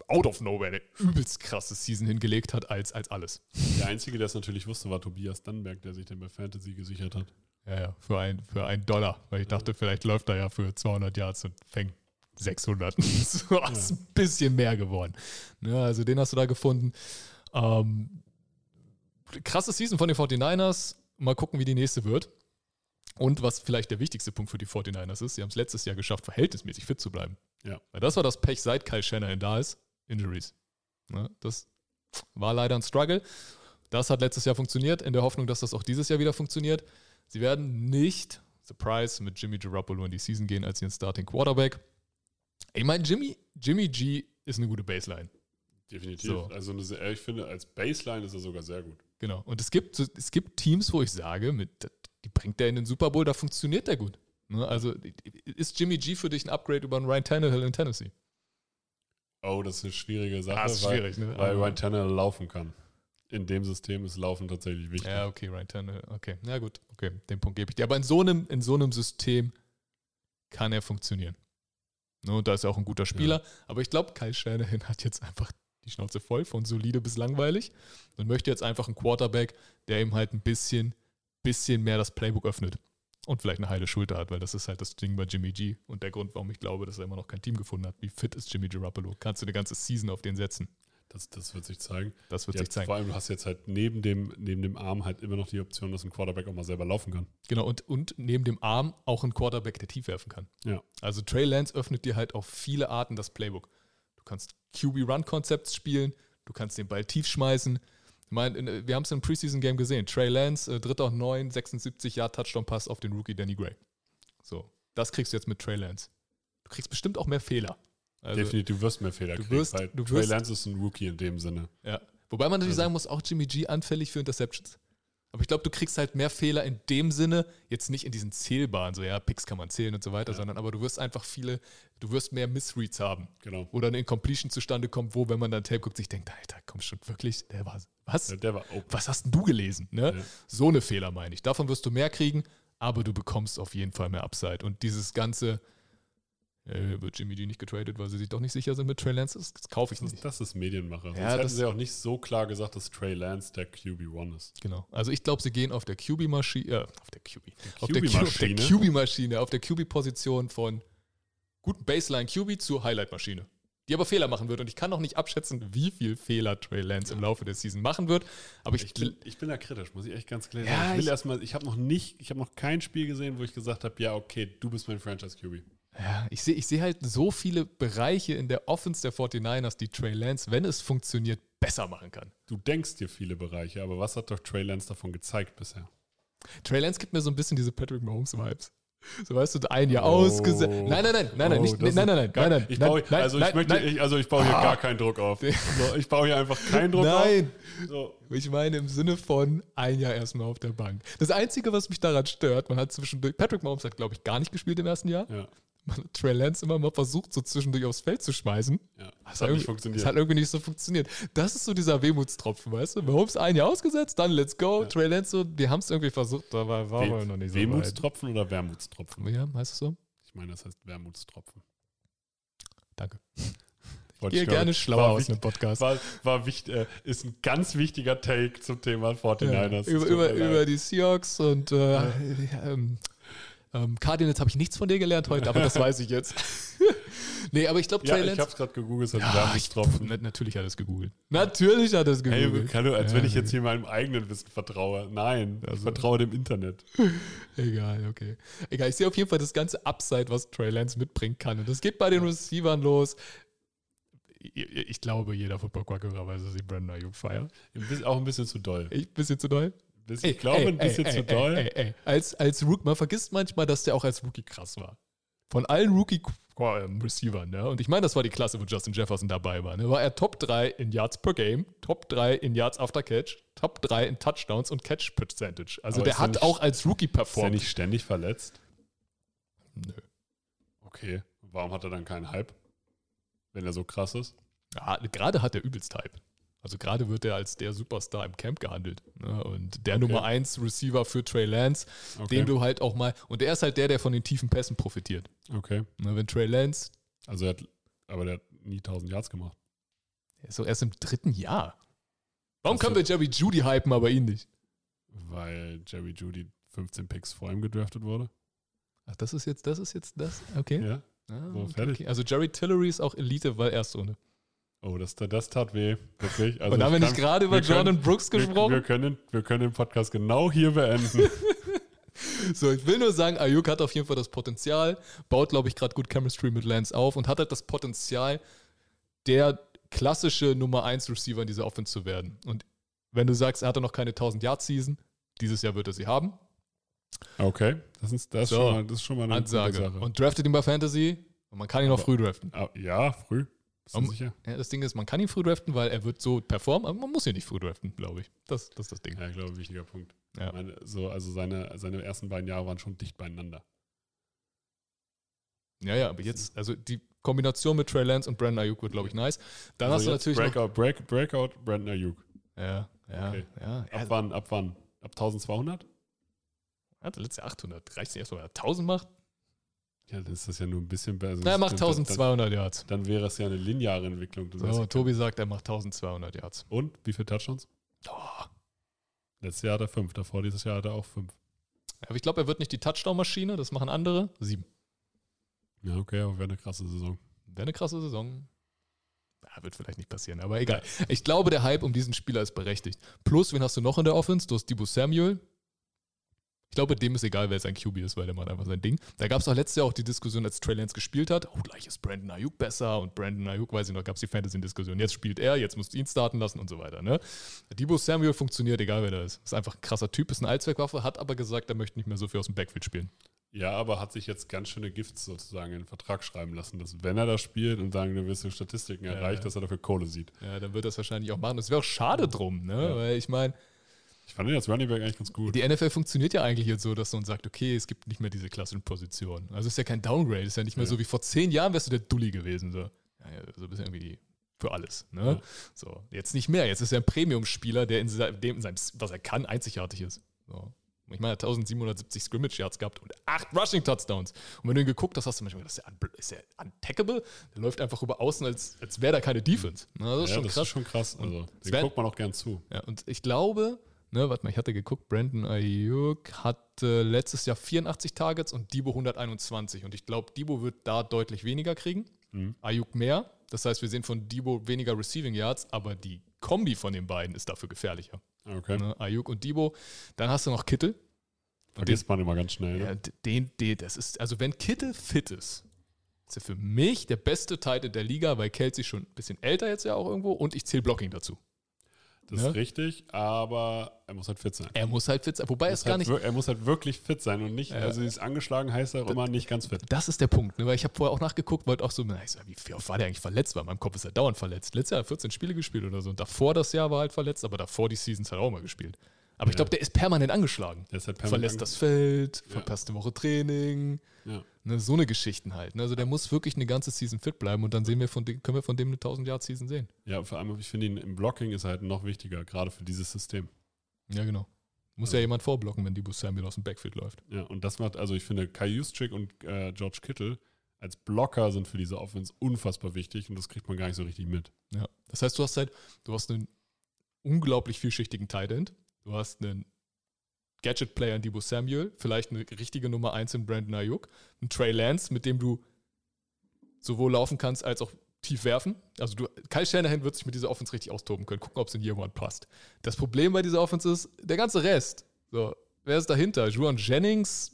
out of nowhere eine übelst krasse Season hingelegt hat als, als alles. Der Einzige, der es natürlich wusste, war Tobias Dannenberg, der sich den bei Fantasy gesichert hat. Ja, ja, für, ein, für einen Dollar. Weil ich dachte, vielleicht läuft er ja für 200 Yards und fängt 600. so ist ein bisschen mehr geworden. Ja, also den hast du da gefunden. Ähm, krasse Season von den 49ers. Mal gucken, wie die nächste wird. Und was vielleicht der wichtigste Punkt für die 49ers ist, sie haben es letztes Jahr geschafft, verhältnismäßig fit zu bleiben. Ja. Weil das war das Pech, seit Kyle Shanahan da ist. Injuries. Ne, das war leider ein Struggle. Das hat letztes Jahr funktioniert, in der Hoffnung, dass das auch dieses Jahr wieder funktioniert. Sie werden nicht, surprise, mit Jimmy Garoppolo in die Season gehen als ihren Starting Quarterback. Ich meine, Jimmy, Jimmy G ist eine gute Baseline. Definitiv. So. Also ich finde, als Baseline ist er sogar sehr gut. Genau. Und es gibt, es gibt Teams, wo ich sage, mit, die bringt er in den Super Bowl, da funktioniert der gut. Ne, Also ist Jimmy G für dich ein Upgrade über einen Ryan Tannehill in Tennessee? Oh, das ist eine schwierige Sache, Ah, ist weil, schwierig, ne? weil Aber- Ryan Tannehill laufen kann. In dem System ist Laufen tatsächlich wichtig. Ja, okay, Ryan Tannehill. Okay, ja gut, okay, den Punkt gebe ich dir. Aber in so einem, in so einem System kann er funktionieren. Ne, und da ist er auch ein guter Spieler. Aber ich glaube, Kyle Shanahan hat jetzt einfach die Schnauze voll von solide bis langweilig und möchte jetzt einfach einen Quarterback, der ihm halt ein bisschen, bisschen mehr das Playbook öffnet. Und vielleicht eine heile Schulter hat, weil das ist halt das Ding bei Jimmy G. Und der Grund, warum ich glaube, dass er immer noch kein Team gefunden hat. Wie fit ist Jimmy Garoppolo? Kannst du eine ganze Season auf den setzen? Das, das wird sich zeigen. Das wird Ja, sich zeigen. Vor allem, du hast jetzt halt neben dem, neben dem Arm halt immer noch die Option, dass ein Quarterback auch mal selber laufen kann. Genau, und, und neben dem Arm auch ein Quarterback, der tief werfen kann. Ja. Also Trey Lance öffnet dir halt auf viele Arten das Playbook. Du kannst QB-Run-Konzepts spielen, du kannst den Ball tief schmeißen. Ich meine, in- wir haben es im Preseason-Game gesehen. Trey Lance, äh, dritter und neun, 76 Yard Touchdown-Pass auf den Rookie Danny Gray. So, das kriegst du jetzt mit Trey Lance. Du kriegst bestimmt auch mehr Fehler. Also, Definitiv, du wirst mehr Fehler du kriegen, wirst- weil du Trey wirst- Lance ist ein Rookie in dem Sinne. ja. Wobei man natürlich Also- sagen muss, auch Jimmy G anfällig für Interceptions. Aber ich glaube, du kriegst halt mehr Fehler in dem Sinne, jetzt nicht in diesen zählbaren, so ja, Picks kann man zählen und so weiter, Ja. sondern aber du wirst einfach viele, du wirst mehr Missreads haben. Genau. Oder eine Incompletion zustande kommt, wo, wenn man dann Tape guckt, sich denkt, Alter, komm schon, wirklich, der war, was? Ja, der war open. Was hast denn du gelesen? Ne? Ja. So eine Fehler meine ich. Davon wirst du mehr kriegen, aber du bekommst auf jeden Fall mehr Upside. Und dieses ganze, äh, wird Jimmy G nicht getradet, weil sie sich doch nicht sicher sind mit Trey Lance, das, das kaufe ich Das nicht. ist, das ist Medienmacher. Sonst Ja, hätten das- sie auch nicht so klar gesagt, dass Trey Lance der QB1 ist. Genau. Also ich glaube, sie gehen auf der QB-Maschine, äh, auf der QB, auf der QB-Maschine? Auf der QB-Position von guten Baseline-QB zur Highlight-Maschine. Die aber Fehler machen wird. Und ich kann noch nicht abschätzen, wie viel Fehler Trey Lance im Laufe der Season machen wird. Aber ich, Ich bin, ich bin da kritisch, muss ich echt ganz klar Ja, sagen. Ich will ich- erstmal, ich habe noch nicht, ich habe noch kein Spiel gesehen, wo ich gesagt habe, ja, okay, du bist mein Franchise QB. Ja, ich sehe ich seh halt so viele Bereiche in der Offense der 49ers, die Trey Lance, wenn es funktioniert, besser machen kann. Du denkst dir viele Bereiche, aber was hat doch Trey Lance davon gezeigt bisher? Trey Lance gibt mir so ein bisschen diese Patrick Mahomes-Vibes. So weißt du, ein Jahr Oh. ausgesetzt. Nein, nein, nein, nein, nein, Oh, nicht, nein, nein, nein, nein, nein, Ich nein, baue, nein, also nein, ich möchte, nein, ich, also ich baue hier Ah. gar keinen Druck auf. So, ich baue hier einfach keinen Druck nein. auf. So. Ich meine im Sinne von ein Jahr erstmal auf der Bank. Das Einzige, was mich daran stört, man hat zwischendurch, Patrick Mahomes hat, glaube ich, gar nicht gespielt im ersten Jahr. Ja, Man hat Trey Lance immer mal versucht, so zwischendurch aufs Feld zu schmeißen. ja. Das hat nicht funktioniert. Das hat irgendwie nicht so funktioniert. Das ist so dieser Wehmutstropfen, weißt du? Mahomes ein Jahr ausgesetzt, dann let's go. Ja. Trey Lance so, wir haben es irgendwie versucht, aber war wohl noch nicht so Wehmutstropfen oder Wermutstropfen? weit. Ja, heißt es so? Ich meine, das heißt Wermutstropfen. Danke. Wollte Gehe gerne schlauer war aus wichtig- einem Podcast. War, war wichtig, äh, ist ein ganz wichtiger Take zum Thema 49ers. Ja, über, über, über die Seahawks und äh, ähm, ähm, Cardinals habe ich nichts von dir gelernt heute, aber das weiß ich jetzt. nee, aber ich glaube, ja, Trey ich Lance. hab's gerade gegoogelt, es hat Ja, ich, nichts drauf. na, natürlich hat er es gegoogelt. Natürlich hat er es Hey, gegoogelt. kann du, als Ja, wenn ich jetzt hier meinem eigenen Wissen vertraue. Nein, ich Also- vertraue dem Internet. Egal, okay. Egal, ich sehe auf jeden Fall das ganze Upside, was Trey Lance mitbringen kann. Und das geht bei den Receivern los. Ich, ich glaube, jeder Football-Quack-Hörer weiß, dass ich Brandon Ayuk feiere. Ein Auch ein bisschen zu doll. Ich, bisschen zu doll? Bisschen, ich glaube, ein bisschen zu doll. Ey, ey, Als, als Rookie, man vergisst manchmal, dass der auch als Rookie krass war. Von allen Rookie-Receivern, ne? Und ich meine, das war die Klasse, wo Justin Jefferson dabei war. Ne? War er Top 3 in Yards per Game, Top 3 in Yards after Catch, Top 3 in Touchdowns und Catch Percentage. Also Aber der er hat nicht- auch als Rookie Ist er performt. nicht ständig verletzt? Nö. Okay. Warum hat er dann keinen Hype? Wenn er so krass ist? Ja, gerade hat er übelst Hype. Also gerade wird er als der Superstar im Camp gehandelt. Ne? Und der Nummer 1 Receiver für Trey Lance, Okay. den du halt auch mal, und der ist halt der, der von den tiefen Pässen profitiert. Okay. Ne? Wenn Trey Lance, Also er hat, aber der hat nie 1000 Yards gemacht. der ist so erst im dritten Jahr. Warum Ach können so. wir Jerry Judy hypen, aber ihn nicht? Weil Jerry Judy 15 Picks vor ihm gedraftet wurde. Ach, das ist jetzt, das ist jetzt das? Okay. Ja. Ah, so, okay, fertig. okay. Also Jerry Tillery ist auch Elite, weil Erstrunde. Oh, das, das tat weh. Wirklich. Also und haben wir ich nicht gerade über wir können- Jordan Brooks wir, gesprochen? wir, können, wir können den Podcast genau hier beenden. So, ich will nur sagen, Ayuk hat auf jeden Fall das Potenzial, baut, glaube ich, gerade gut Chemistry mit Lance auf und hat halt das Potenzial, der klassische Nummer 1 Receiver in dieser Offense zu werden. Und wenn du sagst, er hatte noch keine 1000 Yard Season, dieses Jahr wird er sie haben. Okay, das ist, das So, schon, mal, das ist schon mal eine Ansage. Sache. Und draftet ihn bei Fantasy und man kann ihn auch früh draften. Ah, ja, früh. Bist Um- sicher? Ja, das Ding ist, man kann ihn früh draften, weil er wird so performen, aber man muss ihn nicht früh draften, glaube ich. Das, das ist das Ding. Ja, ich glaube, ein wichtiger Punkt. Ja. Meine, so, also seine, seine ersten beiden Jahre waren schon dicht beieinander. Ja, ja, aber jetzt, also die Kombination mit Trey Lance und Brandon Ayuk wird, glaube ich, nice. Dann also hast du natürlich noch, Breakout, Break, Breakout, Brandon Ayuk. Ja, ja, Okay. ja. Ab Er wann? Ab wann? Ab 1200? hat letztes Jahr 800. Reicht es nicht erst, wenn er 1000 macht? Ja, dann ist das ja nur ein bisschen besser. Na, er macht Dann- dann- 1200 Yards. Dann wäre es ja eine lineare Entwicklung. Weißt So, Tobi sagt, er macht 1200 Yards. Und wie viele Touchdowns? Oh. Letztes Jahr hat er fünf, davor dieses Jahr hat er auch fünf. Aber ich glaube, er wird nicht die Touchdown-Maschine, das machen andere. Sieben. Ja, okay, aber wäre eine krasse Saison. Wäre eine krasse Saison. Ja, wird vielleicht nicht passieren, aber egal. Ich glaube, der Hype um diesen Spieler ist berechtigt. Plus, wen hast du noch in der Offense? Du hast Debo Samuel. Ich glaube, dem ist egal, wer jetzt ein QB ist, weil der macht einfach sein Ding. Da gab es auch letztes Jahr auch die Diskussion, als Trey Lance gespielt hat. Oh, gleich ist Brandon Ayuk besser und Brandon Ayuk, weiß ich noch, gab es die Fantasy-Diskussion. Jetzt spielt er, jetzt musst du ihn starten lassen und so weiter. Ne? Debo Samuel funktioniert, egal wer da ist. Ist einfach ein krasser Typ, ist eine Allzweckwaffe, hat aber gesagt, er möchte nicht mehr so viel aus dem Backfield spielen. Ja, aber hat sich jetzt ganz schöne Gifts sozusagen in den Vertrag schreiben lassen, dass wenn er das spielt und sagen gewisse Statistiken erreicht, ja. dass er dafür Kohle sieht. Ja, dann wird das wahrscheinlich auch machen. Das wäre auch schade drum, ne? Ja. Weil ich meine, Ich fand ihn als Running Back eigentlich ganz gut. Die NFL funktioniert ja eigentlich jetzt so, dass man sagt, okay, es gibt nicht mehr diese klassischen Positionen. Also es ist ja kein Downgrade, es ist ja nicht mehr Ja. so wie vor zehn Jahren wärst du der Dulli gewesen. So, ja, ja, so bist du irgendwie für alles. Ne? Ja. So, jetzt nicht mehr. Jetzt ist er ein Premium-Spieler, der in, dem, in seinem, was er kann, einzigartig ist. So. Ich meine, er hat 1770 Scrimmage Yards gehabt und acht Rushing Touchdowns. Und wenn du ihn geguckt hast, hast du manchmal gedacht, ist der, un- untackable? Der läuft einfach über außen, als, als wäre da keine Defense. Na, das ist ja, schon das krass. ist schon krass. Also, den Sven- guckt man auch gern zu. Ja, und ich glaube, ne, warte mal, ich hatte geguckt, Brandon Ayuk hatte letztes Jahr 84 Targets und Debo 121. Und ich glaube, Debo wird da deutlich weniger kriegen. Mhm. Ayuk mehr. Das heißt, wir sehen von Debo weniger Receiving Yards, aber die Kombi von den beiden ist dafür gefährlicher. Okay. Ne? Ayuk und Debo. Dann hast du noch Kittel. Und den, Vergisst man immer ganz schnell. ja, Ne? den, den, das ist, also wenn Kittel fit ist, ist er für mich der beste Tight der Liga, weil Kelsey schon ein bisschen älter jetzt ja auch irgendwo und ich zähle Blocking dazu. Das Ja. ist richtig, aber er muss halt fit sein. Er muss halt fit sein, wobei Er es gar halt nicht er muss halt wirklich fit sein und nicht, Ja. also dieses angeschlagen heißt auch immer nicht ganz fit. Das ist der Punkt, ne? weil ich habe vorher auch nachgeguckt, wollte auch so, na, ich so, wie, oft war der eigentlich verletzt? Weil in meinem Kopf ist er dauernd verletzt. Letztes Jahr hat er 14 Spiele gespielt oder so und davor das Jahr war er halt verletzt, aber davor die Seasons hat er auch mal gespielt. Aber ich Ja. glaube, der ist permanent angeschlagen. Der ist halt permanent Verlässt das Feld, Ja. verpasst eine Woche Training, Ja. Ne, so eine Geschichten halt. Ne? Also der muss wirklich eine ganze Season fit bleiben und dann sehen wir von dem, können wir von dem eine 1000 Yard Season sehen. ja, vor allem, ich finde ihn im Blocking ist halt noch wichtiger, gerade für dieses System. Ja, genau. Muss ja jemand vorblocken, wenn Debo Samuel aus dem Backfield läuft. Ja, und das macht, also ich finde, Kai Juszczyk und äh, George Kittle als Blocker sind für diese Offense unfassbar wichtig und das kriegt man gar nicht so richtig mit. Ja. Das heißt, du hast halt, du hast einen unglaublich vielschichtigen Tight End. Du hast einen Gadget-Player in Debo Samuel, vielleicht eine richtige Nummer 1 in Brandon Ayuk, einen Trey Lance, mit dem du sowohl laufen kannst als auch tief werfen. Also du, Kyle Shanahan wird sich mit dieser Offense richtig austoben können, gucken, ob es in Year One passt. Das Problem bei dieser Offense ist, der ganze Rest. So, wer ist dahinter? Juan Jennings,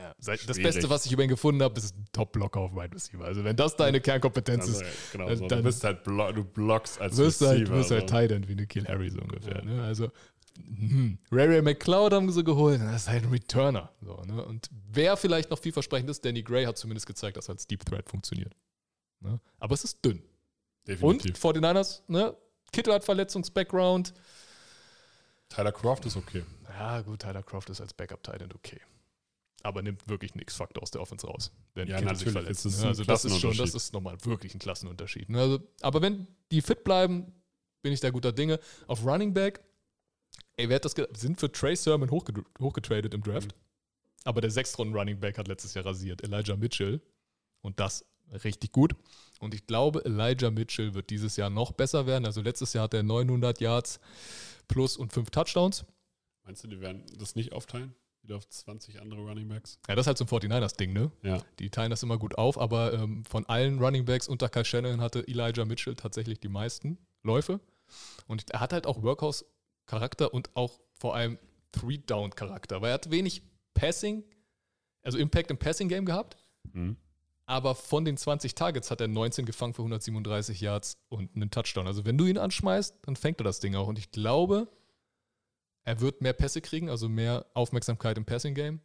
ja, das Schwierig. Beste, was ich über ihn gefunden habe, ist ein Top-Blocker auf Wide Receiver. Also wenn das deine Kernkompetenz Also, ist, genau, äh, so. dann- du bist halt blo du blockst als wirst du halt, Receiver. wirst halt so. Tight End wie eine Kill Harry so ungefähr. Ne? Also hm. Ray Ray McCloud haben sie geholt, das ist halt ein Returner. So, ne? Und wer vielleicht noch vielversprechend ist, Danny Gray hat zumindest gezeigt, dass er als Deep Threat funktioniert. Ne? Aber es ist dünn. Und Definitiv. 49ers, ne? Kittel hat Verletzungs-Background. Tyler Croft ist okay. Ja, gut, Tyler Croft ist als Backup-Tight End okay. Aber nimmt wirklich einen X-Faktor aus der Offense raus. Wenn Ja, Kittel sich verletzt, ist ne? Also das ist schon, das ist nochmal wirklich ein Klassenunterschied. ne? Also, aber wenn die fit bleiben, bin ich da guter Dinge. Auf Running Back, ey, wer hat das sind für Trey Sermon hochged- hochgetradet im Draft. Aber der Sechstrunden Running Back hat letztes Jahr rasiert, Elijah Mitchell. Und das richtig gut. Und ich glaube, Elijah Mitchell wird dieses Jahr noch besser werden. Also letztes Jahr hat er 900 Yards plus und 5 Touchdowns. Meinst du, die werden das nicht aufteilen? Wieder auf 20 andere Running Backs? Ja, das ist halt so ein 49ers-Ding, ne? Ja. Die teilen das immer gut auf, aber ähm, von allen Running Backs unter Kyle Shanahan hatte Elijah Mitchell tatsächlich die meisten Läufe. Und er hat halt auch Workhouse-Charakter und auch vor allem Three-Down-Charakter, weil er hat wenig Passing, also Impact im Passing-Game gehabt, Mhm. aber von den 20 Targets hat er 19 gefangen für 137 Yards und einen Touchdown. Also wenn du ihn anschmeißt, dann fängt er das Ding auch. Und ich glaube, er wird mehr Pässe kriegen, also mehr Aufmerksamkeit im Passing-Game.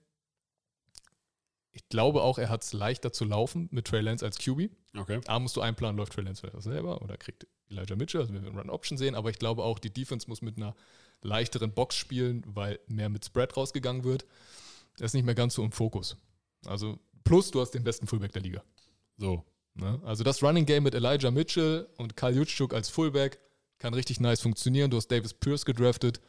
Ich glaube auch, er hat es leichter zu laufen mit Trey Lance als QB. Okay. A, musst du einplanen, läuft Trey Lance selber oder kriegt Elijah Mitchell, also wenn wir Run Option sehen, aber ich glaube auch, die Defense muss mit einer leichteren Box spielen, weil mehr mit Spread rausgegangen wird. Er ist nicht mehr ganz so im Fokus. Also, plus du hast den besten Fullback der Liga. So. Ne? Also das Running Game mit Elijah Mitchell und Kyle Jutschuk als Fullback kann richtig nice funktionieren. Du hast Davis Pierce gedraftet.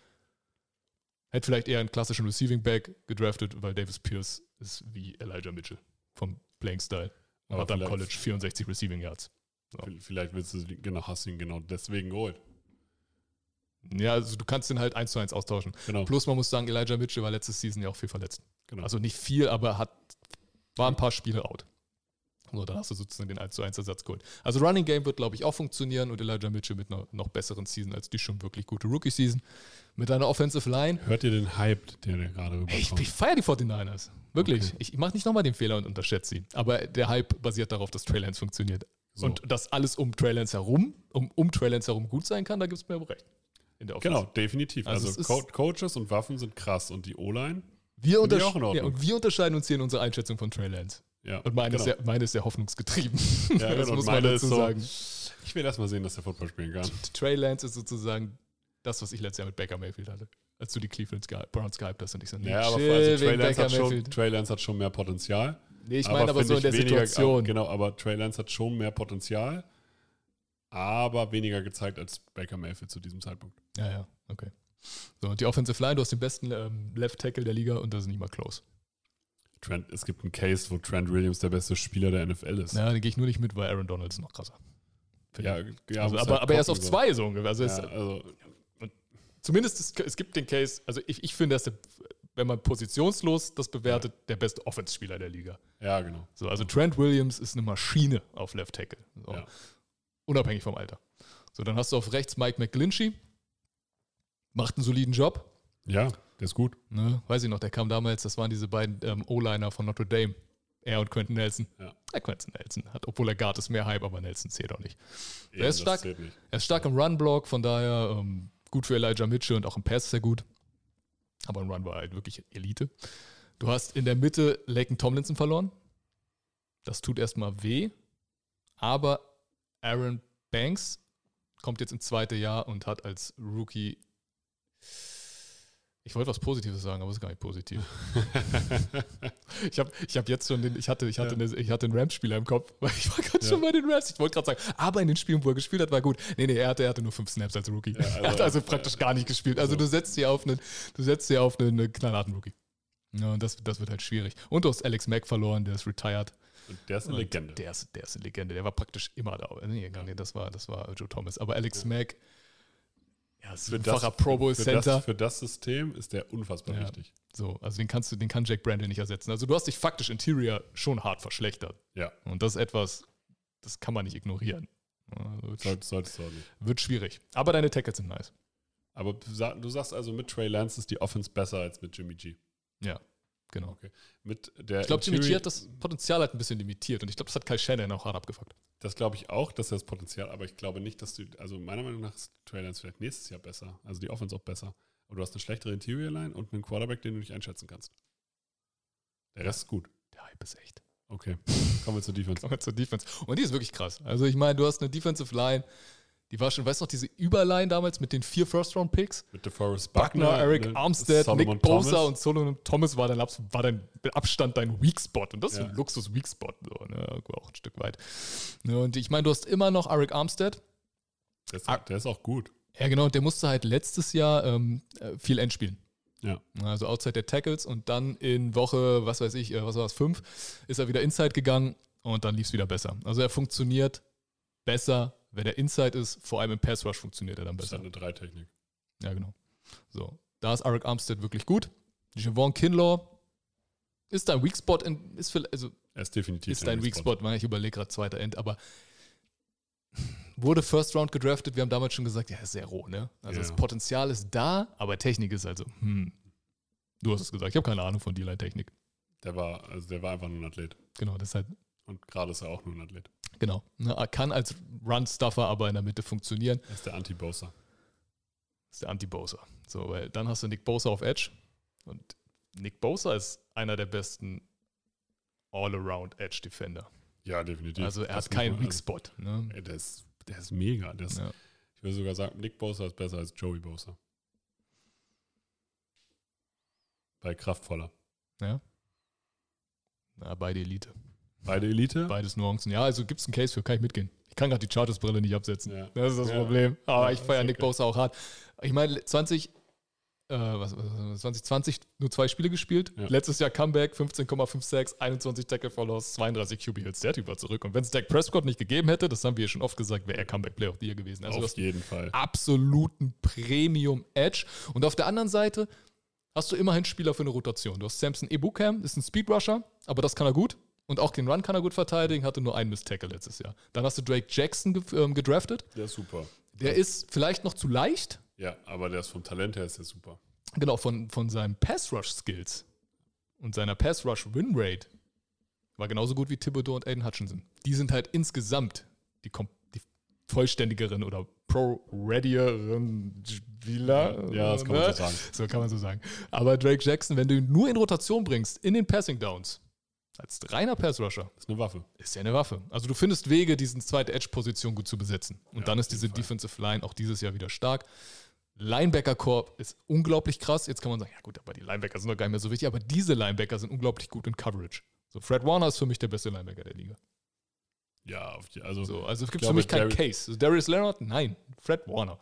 Hätte vielleicht eher einen klassischen Receiving Back gedraftet, weil Davis Pierce ist wie Elijah Mitchell vom Playing Style. Und Aber hat am College 64 Receiving Yards. V- Vielleicht willst du, genau, hast du ihn genau deswegen geholt. Ja, also du kannst den halt eins zu eins austauschen. Genau. Plus man muss sagen, Elijah Mitchell war letztes Season ja auch viel verletzt. genau. Also nicht viel, aber hat, war ein paar Spiele out. So, dann hast du sozusagen den 1 zu 1 Ersatz geholt. Also Running Game wird, glaube ich, auch funktionieren und Elijah Mitchell mit einer noch besseren Season als die schon wirklich gute Rookie-Season. Mit einer Offensive Line. Hört ihr den Hype, der gerade Ey, ich, rüberkommt? ich feiere die 49ers. Wirklich. Okay. Ich, ich mache nicht nochmal den Fehler und unterschätze sie. Aber der Hype basiert darauf, dass Trey Lance funktioniert. So. Und dass alles um Trey Lance herum, um, um Trey Lance herum gut sein kann, da gibt es mir aber recht. In der Offense. Genau, definitiv. Also Also, Co Coaches und Waffen sind krass und die O-Line, Wir, Ordnung. ja, und wir unterscheiden uns hier in unserer Einschätzung von Trey Lance. ja. Und meine, genau. ist, sehr, meine ist sehr hoffnungsgetrieben. Ja, das genau. muss man dazu so- sagen. Ich will erst mal sehen, dass der Football spielen kann. Trey Lance ist sozusagen das, was ich letztes Jahr mit Baker Mayfield hatte. Als du die Cleveland Sky Browns gehypt hast und ich so, nee, Ja, aber also Trey, Lance hat schon, Mayfield. Trey Lance hat schon mehr Potenzial. Nee, ich meine aber, so in der weniger, Situation. Genau, aber Trey Lance hat schon mehr Potenzial, aber weniger gezeigt als Baker Mayfield zu diesem Zeitpunkt. Ja, ja, okay. So, und die Offensive Line, du hast den besten ähm, Left Tackle der Liga und das ist nicht mal close. Trent, es gibt einen Case, wo Trent Williams der beste Spieler der NFL ist. Ja, den gehe ich nur nicht mit, weil Aaron Donald ist noch krasser. ja, ja also, aber, halt aber er ist auf so. zwei so ungefähr. Also Ja, also, zumindest es, es gibt den Case, also ich, ich finde, dass der, wenn man positionslos das bewertet, der beste Offense-Spieler der Liga. ja, genau. So, also Trent Williams ist eine Maschine auf Left Tackle. So. Ja. Unabhängig vom Alter. So, dann hast du auf rechts Mike McGlinchey. Macht einen soliden Job. Ja, der ist gut. Ne? Weiß ich noch, der kam damals, das waren diese beiden ähm, O-Liner von Notre Dame. Er und Quentin Nelson. Ja. Ja, Quentin Nelson hat, obwohl er Guard ist, mehr Hype, aber Nelson zählt auch nicht. Eben, ist das stark. Er ist stark im Run-Block, von daher ähm, gut für Elijah Mitchell und auch im Pass sehr gut. Aber im Run war halt wirklich Elite. Du hast in der Mitte Laken Tomlinson verloren. Das tut erstmal weh. Aber Aaron Banks kommt jetzt ins zweite Jahr und hat als Rookie. Ich wollte was Positives sagen, aber es ist gar nicht positiv. ich habe ich hab jetzt schon den, ich hatte, ich hatte, Ja. eine, ich hatte einen Rams-Spieler im Kopf, weil ich war gerade Ja. schon bei den Rams. Ich wollte gerade sagen, aber in den Spielen, wo er gespielt hat, war gut. Nee, nee, er hatte, er hatte nur fünf Snaps als Rookie. Ja, also- er hat also praktisch gar nicht gespielt. Also Also- du setzt hier auf einen, du setzt hier auf einen, einen knallharten Rookie. Ja, und das, das wird halt schwierig. Und du hast Alex Mack verloren, der ist retired. Und der ist eine Legende. Der ist, der ist eine Legende. Der war praktisch immer da. Nee, gar nicht, das war, das war Joe Thomas. Aber Alex Mack, ja, siebenfacher Pro Bowl für Center. Das, für das System ist der unfassbar Ja. wichtig. So, also den kannst du, den kann Jack Brandon nicht ersetzen. Also du hast dich faktisch Interior schon hart verschlechtert. Ja, Und das ist etwas, das kann man nicht ignorieren. Also wird, soll, solltest du auch nicht. wird schwierig. Aber deine Tackles sind nice. Aber du sagst also, mit Trey Lance ist die Offense besser als mit Jimmy G. Ja, genau. Okay. Mit der Ich glaube, Jimmy G hat das Potenzial halt ein bisschen limitiert. Und ich glaube, das hat Kyle Shannon auch hart abgefuckt. Das glaube ich auch, dass er das Potenzial, aber ich glaube nicht, dass du, also meiner Meinung nach ist Trey Lance vielleicht nächstes Jahr besser. Also die Offense auch besser. Aber du hast eine schlechtere Interior Line und einen Quarterback, den du nicht einschätzen kannst. Der Rest ist gut. Der Hype ist echt. Okay. Kommen wir zur Defense. Kommen wir zur Defense. Und die ist wirklich krass. Also ich meine, du hast eine Defensive Line, die war schon, weißt du noch, diese Überline damals mit den vier First-Round-Picks? Mit DeForest Buckner, Buckner, Eric ne, Armstead, Solomon Nick Bosa und Solomon Thomas war dein, war dein Abstand dein Weak Spot. Und das ist Ja. ein Luxus-Weak Spot. So, ne? Auch ein Stück weit. Ne? Und ich meine, du hast immer noch Eric Armstead. Der ist, der ist auch gut. Ja, genau. Und der musste halt letztes Jahr ähm, äh, viel Endspielen. Ja. Also outside der Tackles und dann in Woche, was weiß ich, äh, was war es, fünf, ist er wieder inside gegangen und dann lief es wieder besser. Also er funktioniert besser, wenn er inside ist. Vor allem im Pass Rush funktioniert er dann Das ist besser. eine Dreitechnik. Ja, genau. So, da ist Eric Armstead wirklich gut. Javon Kinlaw ist dein Weak Spot, in, ist, vielleicht- also Er ist definitiv ist ein dein Weak Spot, weil ich überlege gerade zweiter End, aber wurde First Round gedraftet, wir haben damals schon gesagt, ja, ist sehr roh, ne? Also Ja. das Potenzial ist da, aber Technik ist also, hm. Du hast es gesagt, ich habe keine Ahnung von D-Line-Technik. Der war, also der war einfach nur ein Athlet. Genau, deshalb, Und gerade ist er auch nur ein Athlet. Genau. Ne, er kann als Run-Stuffer aber in der Mitte funktionieren. Er ist der Anti-Bosa. Das ist der Anti-Bosa. So, weil dann hast du Nick Bosa auf Edge. Und Nick Bosa ist einer der besten All-Around-Edge-Defender. Ja, definitiv. Also er Das hat keinen Weak Spot. Ne? Ey, der, ist, der ist mega. Der ist, Ja. Ich würde sogar sagen, Nick Bosa ist besser als Joey Bosa. Bei kraftvoller. ja. Na, beide Elite. Beide Elite? Beides Nuancen. Ja, also gibt es einen Case für, kann ich mitgehen. Ich kann gerade die Chargers-Brille nicht absetzen. Ja. Das ist das Ja. Problem. Aber ich feiere Nick. Bosa auch hart. Ich meine, 20, äh, was, was, 2020 nur zwei Spiele gespielt. Ja. Letztes Jahr Comeback, 15,56, 21 Tackle for Loss, 32 QB Hits. Der Typ war zurück. Und wenn es Dak Prescott nicht gegeben hätte, das haben wir schon oft gesagt, wäre er Comeback Player of the Year gewesen. Also Auf jeden Fall. absoluten Premium Edge. Und auf der anderen Seite hast du immerhin Spieler für eine Rotation. Du hast Samson Ebukam, ist ein Speedrusher, aber das kann er gut. Und auch den Run kann er gut verteidigen, hatte nur einen Miss-Tackle letztes Jahr. Dann hast du Drake Jackson ge ähm, gedraftet. Der ist super. Der ist vielleicht noch zu leicht, Ja, aber der ist vom Talent her ist der super. genau, von, von seinen Pass-Rush-Skills und seiner Pass-Rush-Win-Rate war genauso gut wie Thibodeau und Aiden Hutchinson. Die sind halt insgesamt die, die vollständigeren oder pro-readieren Spieler. Ja, das kann man ne? so sagen. So kann man so sagen. Aber Drake Jackson, wenn du ihn nur in Rotation bringst, in den Passing Downs, als reiner Pass-Rusher, Ist eine Waffe. ist ja eine Waffe. Also du findest Wege, diese zweite Edge-Position gut zu besetzen. Und Ja, dann ist diese Fall. Defensive Line auch dieses Jahr wieder stark. Linebacker-Korb ist unglaublich krass. Jetzt kann man sagen, ja gut, aber die Linebacker sind doch gar nicht mehr so wichtig. Aber diese Linebacker sind unglaublich gut in Coverage. So, Fred Warner ist für mich der beste Linebacker der Liga. Ja, also So, also es gibt für mich keinen Case. Also Darius Leonard? Nein. Fred Warner.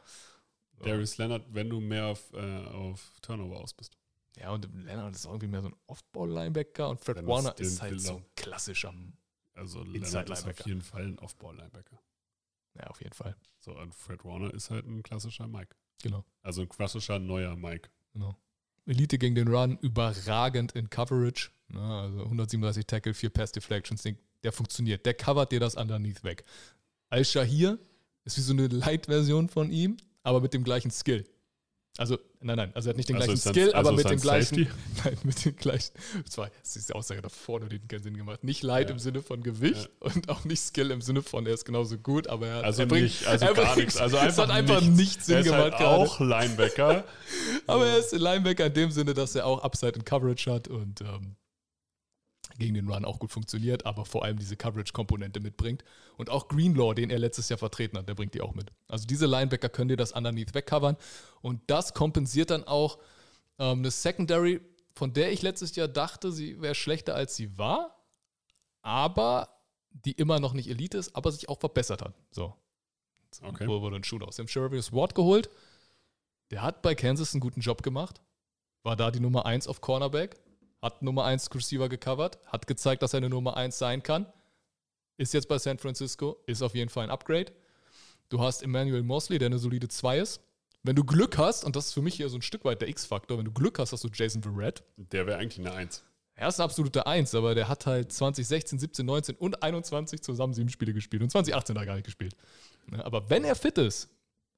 So. Darius Leonard, wenn du mehr auf, äh, auf Turnover aus bist. Ja, und Leonard ist irgendwie mehr so ein Off-Ball-Linebacker und Fred Wenn Warner ist halt will so ein klassischer. Also Leonard ist auf jeden Fall ein Off-Ball-Linebacker. Ja, auf jeden Fall. So, und Fred Warner ist halt ein klassischer Mike. Genau. Also ein klassischer neuer Mike. Genau. Elite gegen den Run, überragend in Coverage. Na, also 137 Tackle, 4 Pass Deflections, der funktioniert. Der covert dir das underneath weg. Al-Shahir ist wie so eine Light-Version von ihm, aber mit dem gleichen Skill. Also, nein, nein, also er hat nicht den Also gleichen Skill, also aber mit dem gleichen. Safety? Nein, mit dem gleichen. War das ist die Aussage davor, nur die hat keinen Sinn gemacht. Nicht Light Ja. im Sinne von Gewicht und auch nicht Skill im Sinne von, er ist genauso gut, aber er, Also er bringt, nicht, also er gar bringt- nichts. Also es einfach hat einfach nichts. nicht Sinn er ist gemacht halt auch Linebacker. Aber er ist ein Linebacker in dem Sinne, dass er auch Upside in Coverage hat und ähm, gegen den Run auch gut funktioniert, aber vor allem diese Coverage-Komponente mitbringt. Und auch Greenlaw, den er letztes Jahr vertreten hat, der bringt die auch mit. Also diese Linebacker können dir das underneath wegcovern und das kompensiert dann auch ähm, eine Secondary, von der ich letztes Jahr dachte, sie wäre schlechter als sie war, aber die immer noch nicht Elite ist, aber sich auch verbessert hat. So. Okay. Wo wurde ein Schuh aus? Sie haben Sheriff Ward geholt. Der hat bei Kansas einen guten Job gemacht. War da die Nummer 1 auf Cornerback. Hat Nummer 1 Receiver gecovert, hat gezeigt, dass er eine Nummer 1 sein kann. Ist jetzt bei San Francisco, ist auf jeden Fall ein Upgrade. Du hast Emmanuel Mosley, der eine solide 2 ist. Wenn du Glück hast, und das ist für mich hier so ein Stück weit der X-Faktor, wenn du Glück hast, hast du Jason Verrett. Der wäre eigentlich eine Eins. Er ist eine absolute Eins, aber der hat halt 2016, 17, 19 und 21 zusammen sieben Spiele gespielt und 2018 da gar nicht gespielt. Aber wenn er fit ist,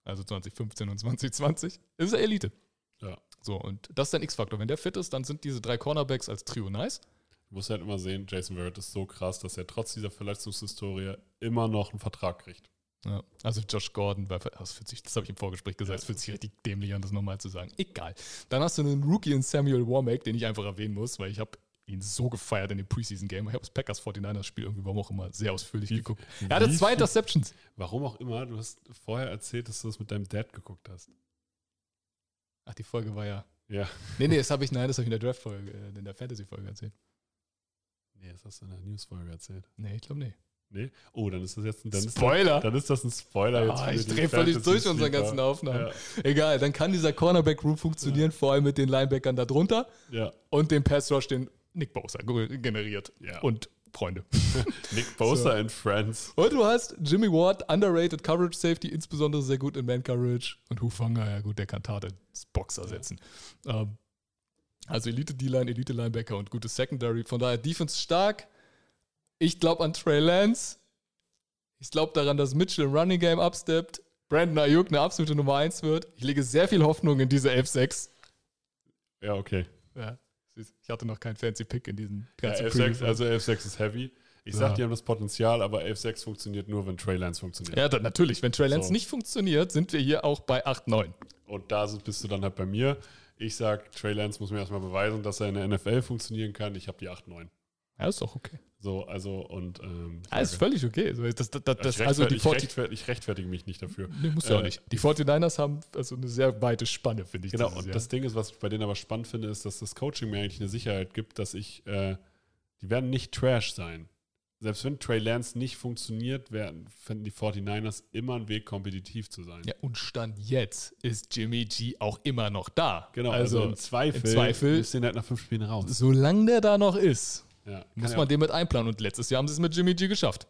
also 2015 und 2020, ist er Elite. So, und das ist dein X-Faktor. Wenn der fit ist, dann sind diese drei Cornerbacks als Trio nice. Du musst halt immer sehen, Jason Verrett ist so krass, dass er trotz dieser Verletzungshistorie immer noch einen Vertrag kriegt. Ja, also Josh Gordon, das, das habe ich im Vorgespräch gesagt, das fühlt sich richtig dämlich an, das nochmal zu sagen. Egal. Dann hast du einen Rookie in Samuel Womack, den ich einfach erwähnen muss, weil ich habe ihn so gefeiert in dem Preseason-Game. Ich habe das Packers 49ers-Spiel irgendwie, warum auch immer, sehr ausführlich geguckt. Er hatte wie zwei Interceptions. Warum auch immer, du hast vorher erzählt, dass du das mit deinem Dad geguckt hast. Ach, die Folge war ja. Ja. Nee, nee, das habe ich, nein, das habe ich in der Draft-Folge, äh, in der Fantasy-Folge erzählt. Nee, das hast du in der Newsfolge erzählt. Nee, ich glaube nicht. Nee? Oh, dann ist das jetzt ein dann Spoiler? Ist das, dann ist das ein Spoiler jetzt. Ah, ich drehe völlig durch unsere Fantasy-Sleeper. ganzen Aufnahmen. Ja, Egal, dann kann dieser Cornerback-Room funktionieren, vor allem mit den Linebackern da drunter ja. und dem Pass-Rush, den Nick Bosa ge- generiert. Ja. Und Freunde. Nick Bosa and Friends. Und du hast Jimmy Ward, underrated Coverage Safety, insbesondere sehr gut in Man Coverage. Und Hufanga, ja gut, der kann Tate ins Boxer setzen. Ähm, also Elite D-Line, Elite Linebacker und gutes Secondary. Von daher Defense stark. Ich glaube an Trey Lance. Ich glaube daran, dass Mitchell im Running Game absteppt. Brandon Ayuk eine absolute Nummer 1 wird. Ich lege sehr viel Hoffnung in diese F6. Ja, okay. Ja, süß. ich hatte noch keinen fancy Pick in diesen Ja, ganzen F6, Preview. also F6 ist heavy. Ich Ja. sag, die haben das Potenzial, aber F6 funktioniert nur, wenn Trey Lance funktioniert. Ja, dann, natürlich. Wenn Trey Lance So. nicht funktioniert, sind wir hier auch bei 8-9. Und da sind- bist du dann halt bei mir. Ich sag, Trey Lance muss mir erstmal beweisen, dass er in der NFL funktionieren kann. Ich habe die 8-9. Ja, ist doch okay. So, also und ähm, Ja, ist völlig okay. Das, das, das, ich, also die rechtfer- 40, ich, rechtfer- ich rechtfertige mich nicht dafür. nee, muss ja auch Äh, nicht. Die 49ers haben also eine sehr weite Spanne, finde ich. Genau, und Jahr. das Ding ist, was ich bei denen aber spannend finde, ist, dass das Coaching mir eigentlich eine Sicherheit gibt, dass ich, äh, die werden nicht Trash sein. Selbst wenn Trey Lance nicht funktioniert, werden, finden die 49ers immer einen Weg, kompetitiv zu sein. ja, und Stand jetzt ist Jimmy G auch immer noch da. Genau, also, also, im Zweifel, im Zweifel- ist den halt nach fünf Spielen raus. solange der da noch ist, Ja, muss ja man den mit einplanen. Und letztes Jahr haben sie es mit Jimmy G geschafft.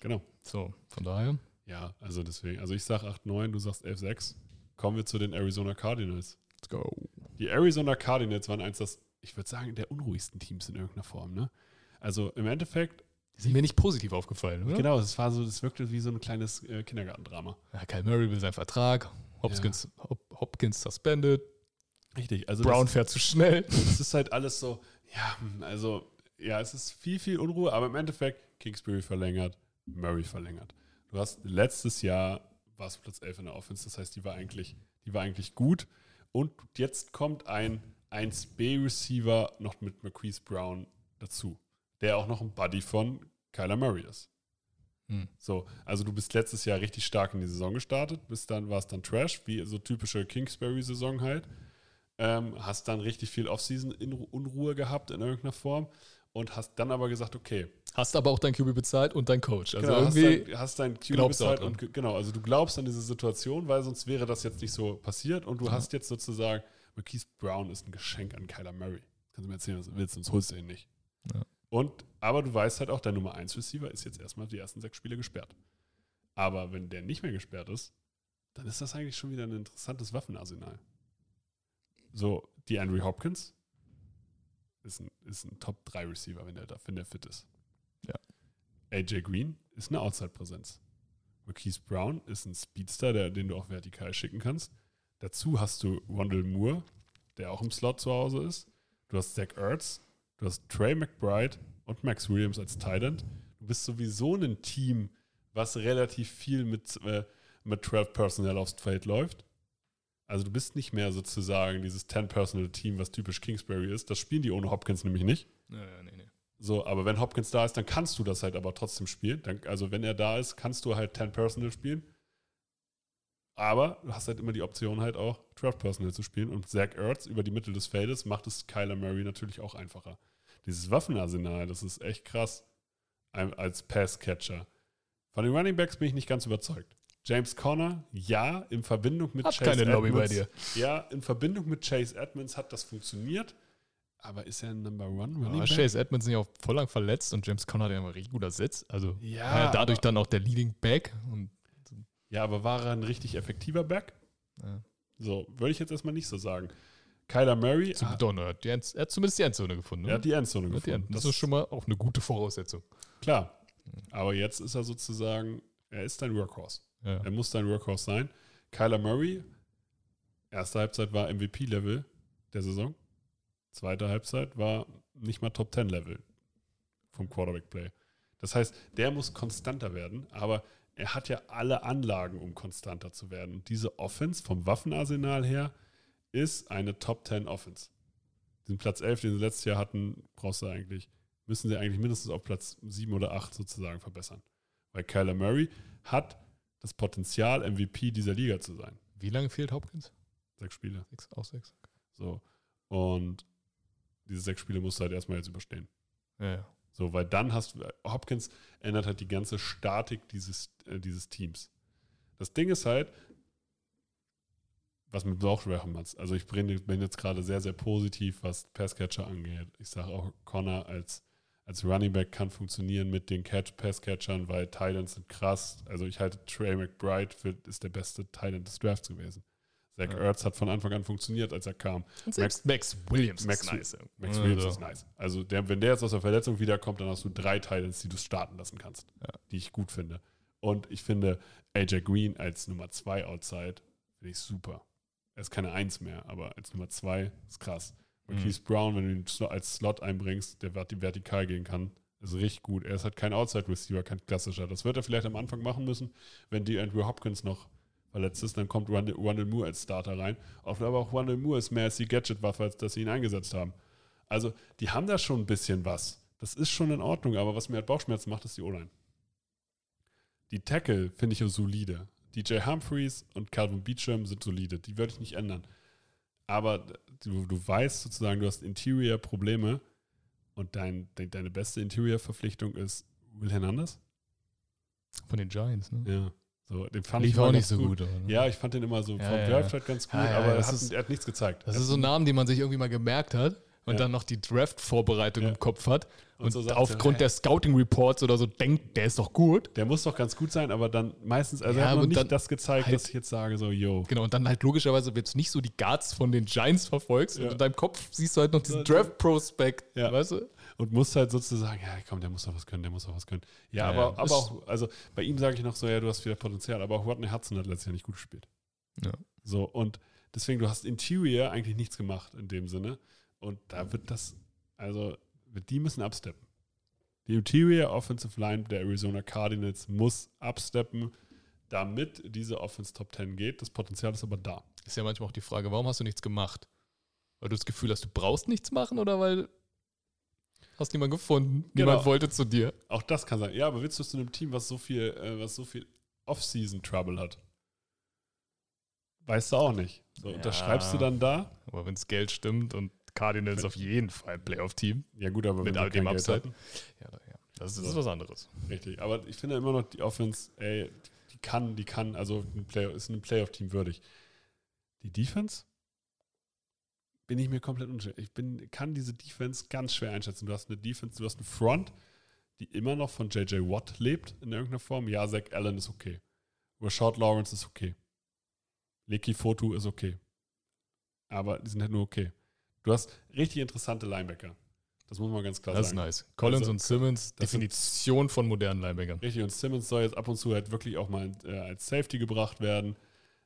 Genau. So, von daher. Ja, also deswegen. Also ich sag 8-9, du sagst 11-6. Kommen wir zu den Arizona Cardinals. Let's go. Die Arizona Cardinals waren eins das, ich würde sagen, der unruhigsten Teams in irgendeiner Form. Ne? Also im Endeffekt, Die sind mir nicht positiv aufgefallen, oder? genau, es war so, das wirkte wie so ein kleines äh, Kindergartendrama. Ja, Kyle Murray will seinen Vertrag. Hopkins, Hop, Hopkins suspended. Richtig, also Brown das, fährt zu schnell. das ist halt alles so, ja, hm, also, ja, es ist viel, viel Unruhe, aber im Endeffekt, Kingsbury verlängert, Murray verlängert. Du hast letztes Jahr war es Platz 11 in der Offense, das heißt, die war eigentlich, die war eigentlich gut. Und jetzt kommt ein 1B-Receiver noch mit Marquise Brown dazu, der auch noch ein Buddy von Kyler Murray ist. Hm. So, also du bist letztes Jahr richtig stark in die Saison gestartet, bis dann war es dann Trash, wie so typische Kingsbury-Saison halt. Ähm, hast dann richtig viel Offseason-Unruhe gehabt in irgendeiner Form und hast dann aber gesagt, okay, Hast aber auch dein QB bezahlt und dein Coach. Also genau, irgendwie. hast dein, hast dein Q glaubst du bezahlt und ge- genau, also du glaubst an diese Situation, weil sonst wäre das jetzt nicht so passiert und du hast jetzt sozusagen, Marquise Brown ist ein Geschenk an Kyler Murray. Kannst du mir erzählen, was du willst, sonst holst du ihn nicht. Ja. Und, aber du weißt halt auch, dein Nummer 1 Receiver ist jetzt erstmal die ersten sechs Spiele gesperrt. Aber wenn der nicht mehr gesperrt ist, dann ist das eigentlich schon wieder ein interessantes Waffenarsenal. So, die Andrew Hopkins ist ein, ist ein Top 3 Receiver, wenn der, wenn der fit ist. Ja. AJ Green ist eine Outside-Präsenz. Marquise Brown ist ein Speedster, der, den du auch vertikal schicken kannst. Dazu hast du Rondell Moore, der auch im Slot zu Hause ist. Du hast Zach Ertz, du hast Trey McBride und Max Williams als End. Du bist sowieso ein Team, was relativ viel mit, äh, mit 12 Personnel aufs Feld läuft. Also du bist nicht mehr sozusagen dieses 10-Personal-Team, was typisch Kingsbury ist. Das spielen die ohne Hopkins nämlich nicht. Ja, ja, nee, nee. So, aber wenn Hopkins da ist, dann kannst du das halt aber trotzdem spielen. Dann, also wenn er da ist, kannst du halt 10 Personal spielen. Aber du hast halt immer die Option halt auch 12 Personal zu spielen. Und Zach Ertz über die Mitte des Feldes macht es Kyler Murray natürlich auch einfacher. Dieses Waffenarsenal, das ist echt krass als Passcatcher. Von den Running Backs bin ich nicht ganz überzeugt. James Conner, ja, in Verbindung mit Hat keine Lobby bei dir. Ja, in Verbindung mit Chase Edmonds hat das funktioniert. Aber ist er ein Number One Running Aber Back? Chase Edmonds ist ja auch voll lang verletzt und James Conner hat ja immer richtig guter Sitz. Also Ja, war ja dadurch aber- dann auch der Leading Back. Und, Ja, aber war er ein richtig effektiver Back? ja. So, würde ich jetzt erstmal nicht so sagen. Kyler Murray Zum, hat, doch, ne, die End, er hat zumindest die Endzone gefunden. er hat die Endzone Er hat die gefunden. End, das ist schon mal auch eine gute Voraussetzung. klar. Aber jetzt ist er sozusagen, er ist dein Workhorse. Ja. Er muss dein Workhorse sein. Kyler Murray, erste Halbzeit war MVP-Level der Saison. Zweite Halbzeit war nicht mal Top 10 Level vom Quarterback-Play. Das heißt, der muss konstanter werden, aber er hat ja alle Anlagen, um konstanter zu werden. Und diese Offense vom Waffenarsenal her ist eine Top 10 Offense. Den Platz 11, den sie letztes Jahr hatten, brauchst du eigentlich, müssen sie eigentlich mindestens auf Platz 7 oder 8 sozusagen verbessern. Weil Kyler Murray hat das Potenzial, MVP dieser Liga zu sein. Wie lange fehlt Hopkins? Sechs Spiele. Sechs, auch sechs. So. Und diese sechs Spiele musst du halt erstmal jetzt überstehen. Ja, ja. So, weil dann hast du, Hopkins ändert halt die ganze Statik dieses, äh, dieses Teams. Das Ding ist halt, was mit Bauchschwächen machst. Also ich bin jetzt gerade sehr, sehr positiv, was Passcatcher angeht. Ich sage auch, Connor als, als Running Back kann funktionieren mit den Catch Passcatchern, weil Titans sind krass. Also ich halte Trey McBride für, ist der beste Titan des Drafts gewesen. Zach Ja. Ertz hat von Anfang an funktioniert, als er kam. Und selbst Max, Williams Max- ist nice. Max Williams ist nice. Also der, wenn der jetzt aus der Verletzung wiederkommt, dann hast du drei Titans, die du starten lassen kannst, Ja. die ich gut finde. Und ich finde AJ Green als Nummer zwei Outside finde ich super. Er ist keine Eins mehr, aber als Nummer zwei ist krass. Mhm. Marquise Brown, wenn du ihn als Slot einbringst, der vert- vertikal gehen kann, ist richtig gut. Er ist halt kein Outside Receiver, kein klassischer. Das wird er vielleicht am Anfang machen müssen, wenn die Andrew Hopkins noch verletzt ist, dann kommt Rondell Moore als Starter rein. Aber auch Rondell Moore ist mehr als die Gadget-Waffe, als dass sie ihn eingesetzt haben. Also, die haben da schon ein bisschen was. Das ist schon in Ordnung, aber was mir halt Bauchschmerzen macht, ist die O-Line. Die Tackle finde ich solide. DJ Humphreys und Calvin Beecham sind solide. Die würde ich nicht ändern. Aber du, du weißt sozusagen, du hast Interior-Probleme und dein, de, deine beste Interior-Verpflichtung ist Will Hernandez? Von den Giants, ne? Ja. So, den fand Lief ich auch nicht so gut. gut. ne? Ja, ich fand den immer so Ja, vom ja, Draft halt ganz gut, Ja, aber er hat, ist- er hat nichts gezeigt. Das ist so ein Name, den man sich irgendwie mal gemerkt hat und Ja. dann noch die Draft-Vorbereitung Ja. im Kopf hat Und und, so aufgrund er, der Scouting-Reports oder so denkt, der ist doch gut. Der muss doch ganz gut sein, aber dann meistens, also Ja, er hat noch nicht das gezeigt, halt- dass ich jetzt sage, so, yo. Genau, und dann halt logischerweise, wenn du nicht so die Guards von den Giants verfolgst und in deinem Kopf siehst du halt noch diesen Draft-Prospect, Ja. weißt du? Und musst halt sozusagen, ja, komm, der muss doch was können, der muss doch was können. Ja, aber, aber auch, also bei ihm sage ich noch so, ja, du hast wieder Potenzial, aber auch Rodney Hudson hat letztes Jahr nicht gut gespielt. Ja. So, und deswegen, du hast Interior eigentlich nichts gemacht in dem Sinne. Und da wird das, also, die müssen absteppen. Die Interior Offensive Line der Arizona Cardinals muss absteppen, damit diese Offense Top 10 geht. Das Potenzial ist aber da. Ist ja manchmal auch die Frage, warum hast du nichts gemacht? Weil du das Gefühl hast, du brauchst nichts machen oder weil hast niemand gefunden? Genau. Niemand wollte zu dir. Auch das kann sein. Ja, aber willst du zu einem Team, was so viel, äh, was so viel Off-Season-Trouble hat? Weißt du auch nicht. So, Ja. unterschreibst du dann da? Aber wenn das Geld stimmt und Cardinals auf jeden Fall Playoff-Team. Ja, gut, aber Mit all dem Upside. Ja, ja. Das ist So. was anderes. Richtig. Aber ich finde immer noch, die Offense, ey, die kann, die kann, also ein Play ist ein Playoff-Team würdig. Die Defense? Bin ich mir komplett unsicher. Ich bin, kann diese Defense ganz schwer einschätzen. Du hast eine Defense, du hast eine Front, die immer noch von JJ Watt lebt in irgendeiner Form. Ja, Zach Allen ist okay. Rashad Lawrence ist okay. Leki Fotu ist okay. Aber die sind halt nur okay. Du hast richtig interessante Linebacker. Das muss man ganz klar Das ist sagen. nice. Collins Also, und Simmons, das sind- Definition von modernen Linebackern. Richtig, und Simmons soll jetzt ab und zu halt wirklich auch mal äh, als Safety gebracht werden.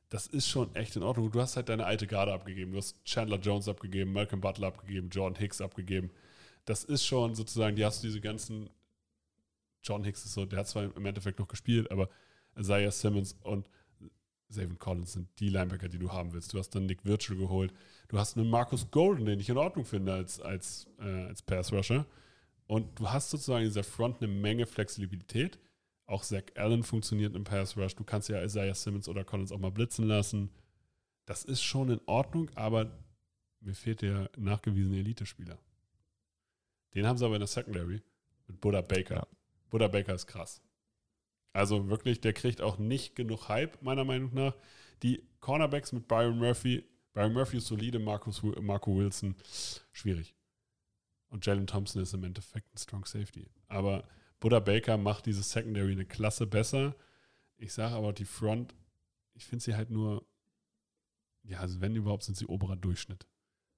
Das ist schon echt in Ordnung. Du hast halt deine alte Garde abgegeben. Du hast Chandler Jones abgegeben, Malcolm Butler abgegeben, Jordan Hicks abgegeben. Das ist schon sozusagen, die hast du diese ganzen. John Hicks ist so, der hat zwar im Endeffekt noch gespielt, aber Isaiah Simmons und Savin Collins sind die Linebacker, die du haben willst. Du hast dann Nick Virgil geholt. Du hast einen Marcus Golden, den ich in Ordnung finde als, als, äh, als Pass-Rusher. Und du hast sozusagen in dieser Front eine Menge Flexibilität. Auch Zach Allen funktioniert im Pass Rush. Du kannst ja Isaiah Simmons oder Collins auch mal blitzen lassen. Das ist schon in Ordnung, aber mir fehlt der nachgewiesene Elite-Spieler. Den haben sie aber in der Secondary mit Buddha Baker. Ja. Buddha Baker ist krass. Also wirklich, der kriegt auch nicht genug Hype, meiner Meinung nach. Die Cornerbacks mit Byron Murphy, Byron Murphy ist solide, Marcus, Marco Wilson, schwierig. Und Jalen Thompson ist im Endeffekt ein Strong Safety. Aber Buddha Baker macht diese Secondary eine Klasse besser. Ich sage aber, die Front, ich finde sie halt nur, ja, also wenn überhaupt, sind sie oberer Durchschnitt.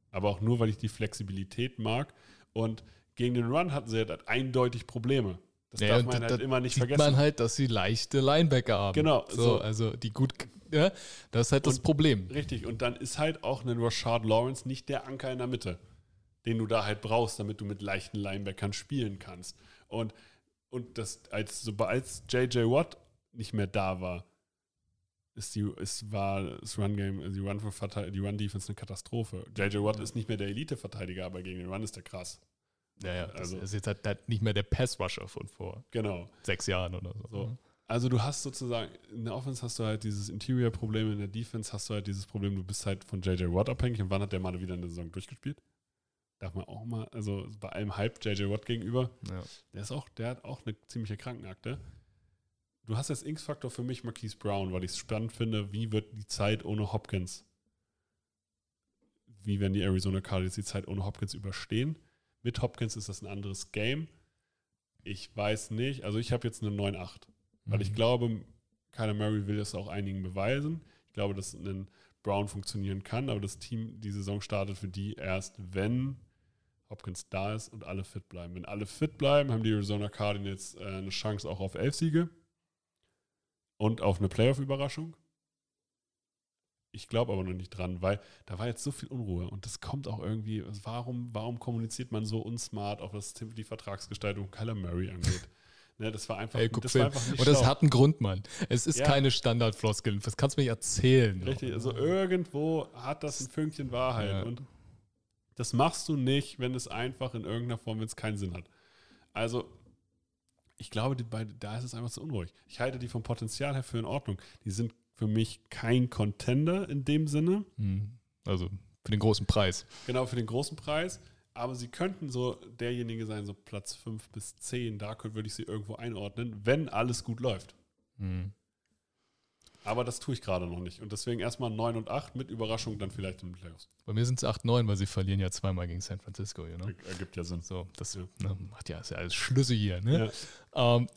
Aber auch nur, weil ich die Flexibilität mag. Und gegen den Run hatten sie halt eindeutig Probleme. Das Ja, darf man halt da immer nicht sieht vergessen. man halt, dass sie leichte Linebacker haben. Genau, So, so. also die gut, ja, das ist halt das Und- Problem. Richtig, und dann ist halt auch ein Rashard Lawrence nicht der Anker in der Mitte, den du da halt brauchst, damit du mit leichten Linebackern spielen kannst. Und, und das, als, sobald JJ Watt nicht mehr da war, ist die, ist, war das Run-Game, die Run-Defense Run eine Katastrophe. JJ Watt ist nicht mehr der Elite-Verteidiger, aber gegen den Run ist der krass. Ja, ja, das Also- ist jetzt halt, halt nicht mehr der Pass-Rusher von vor Genau. sechs Jahren oder so. So. Also du hast sozusagen, in der Offense hast du halt dieses Interior-Problem, in der Defense hast du halt dieses Problem, du bist halt von JJ Watt abhängig. Und wann hat der mal wieder eine Saison durchgespielt? Darf man auch mal, also bei allem Hype JJ Watt gegenüber, Ja. der ist auch, der hat auch eine ziemliche Krankenakte. Du hast als X-Faktor für mich Marquise Brown, weil ich es spannend finde, wie wird die Zeit ohne Hopkins, wie werden die Arizona Cardinals die Zeit ohne Hopkins überstehen? Mit Hopkins ist das ein anderes Game. Ich weiß nicht, also ich habe jetzt eine 9-8. Weil Mhm. ich glaube, Kyler Murray will das auch einigen beweisen. Ich glaube, dass ein Brown funktionieren kann, aber das Team, die Saison startet für die erst, wenn Hopkins da ist und alle fit bleiben. Wenn alle fit bleiben, haben die Arizona Cardinals äh, eine Chance auch auf elf Siege und auf eine Playoff-Überraschung. Ich glaube aber noch nicht dran, weil da war jetzt so viel Unruhe und das kommt auch irgendwie. Warum, warum kommuniziert man so unsmart, auch was die Vertragsgestaltung Kyler Murray angeht? ne, das war einfach, Ey, guck das war einfach nicht Und das schlau. hat einen Grund, Mann. Es ist Ja. keine Standardfloskel. Das kannst du mir nicht erzählen. Richtig, also irgendwo hat das ein Fünkchen Wahrheit. Ja. Und das machst du nicht, wenn es einfach in irgendeiner Form, wenn es keinen Sinn hat. Also, ich glaube, die beide, da ist es einfach zu unruhig. Ich halte die vom Potenzial her für in Ordnung. Die sind für mich kein Contender in dem Sinne. Hm. Also für den großen Preis. Genau, für den großen Preis. Aber sie könnten so derjenige sein, so Platz 5 bis 10. Da könnte- würde ich sie irgendwo einordnen, wenn alles gut läuft. Hm. Aber das tue ich gerade noch nicht. Und deswegen erstmal 9 und 8 mit Überraschung dann vielleicht in den Playoffs. Bei mir sind es 8-9, weil sie verlieren ja zweimal gegen San Francisco. You know? Er- Ergibt ja Sinn. So, das Ja. ne, macht ja, ist ja alles Schlüsse hier. Ne? Ja. Ähm,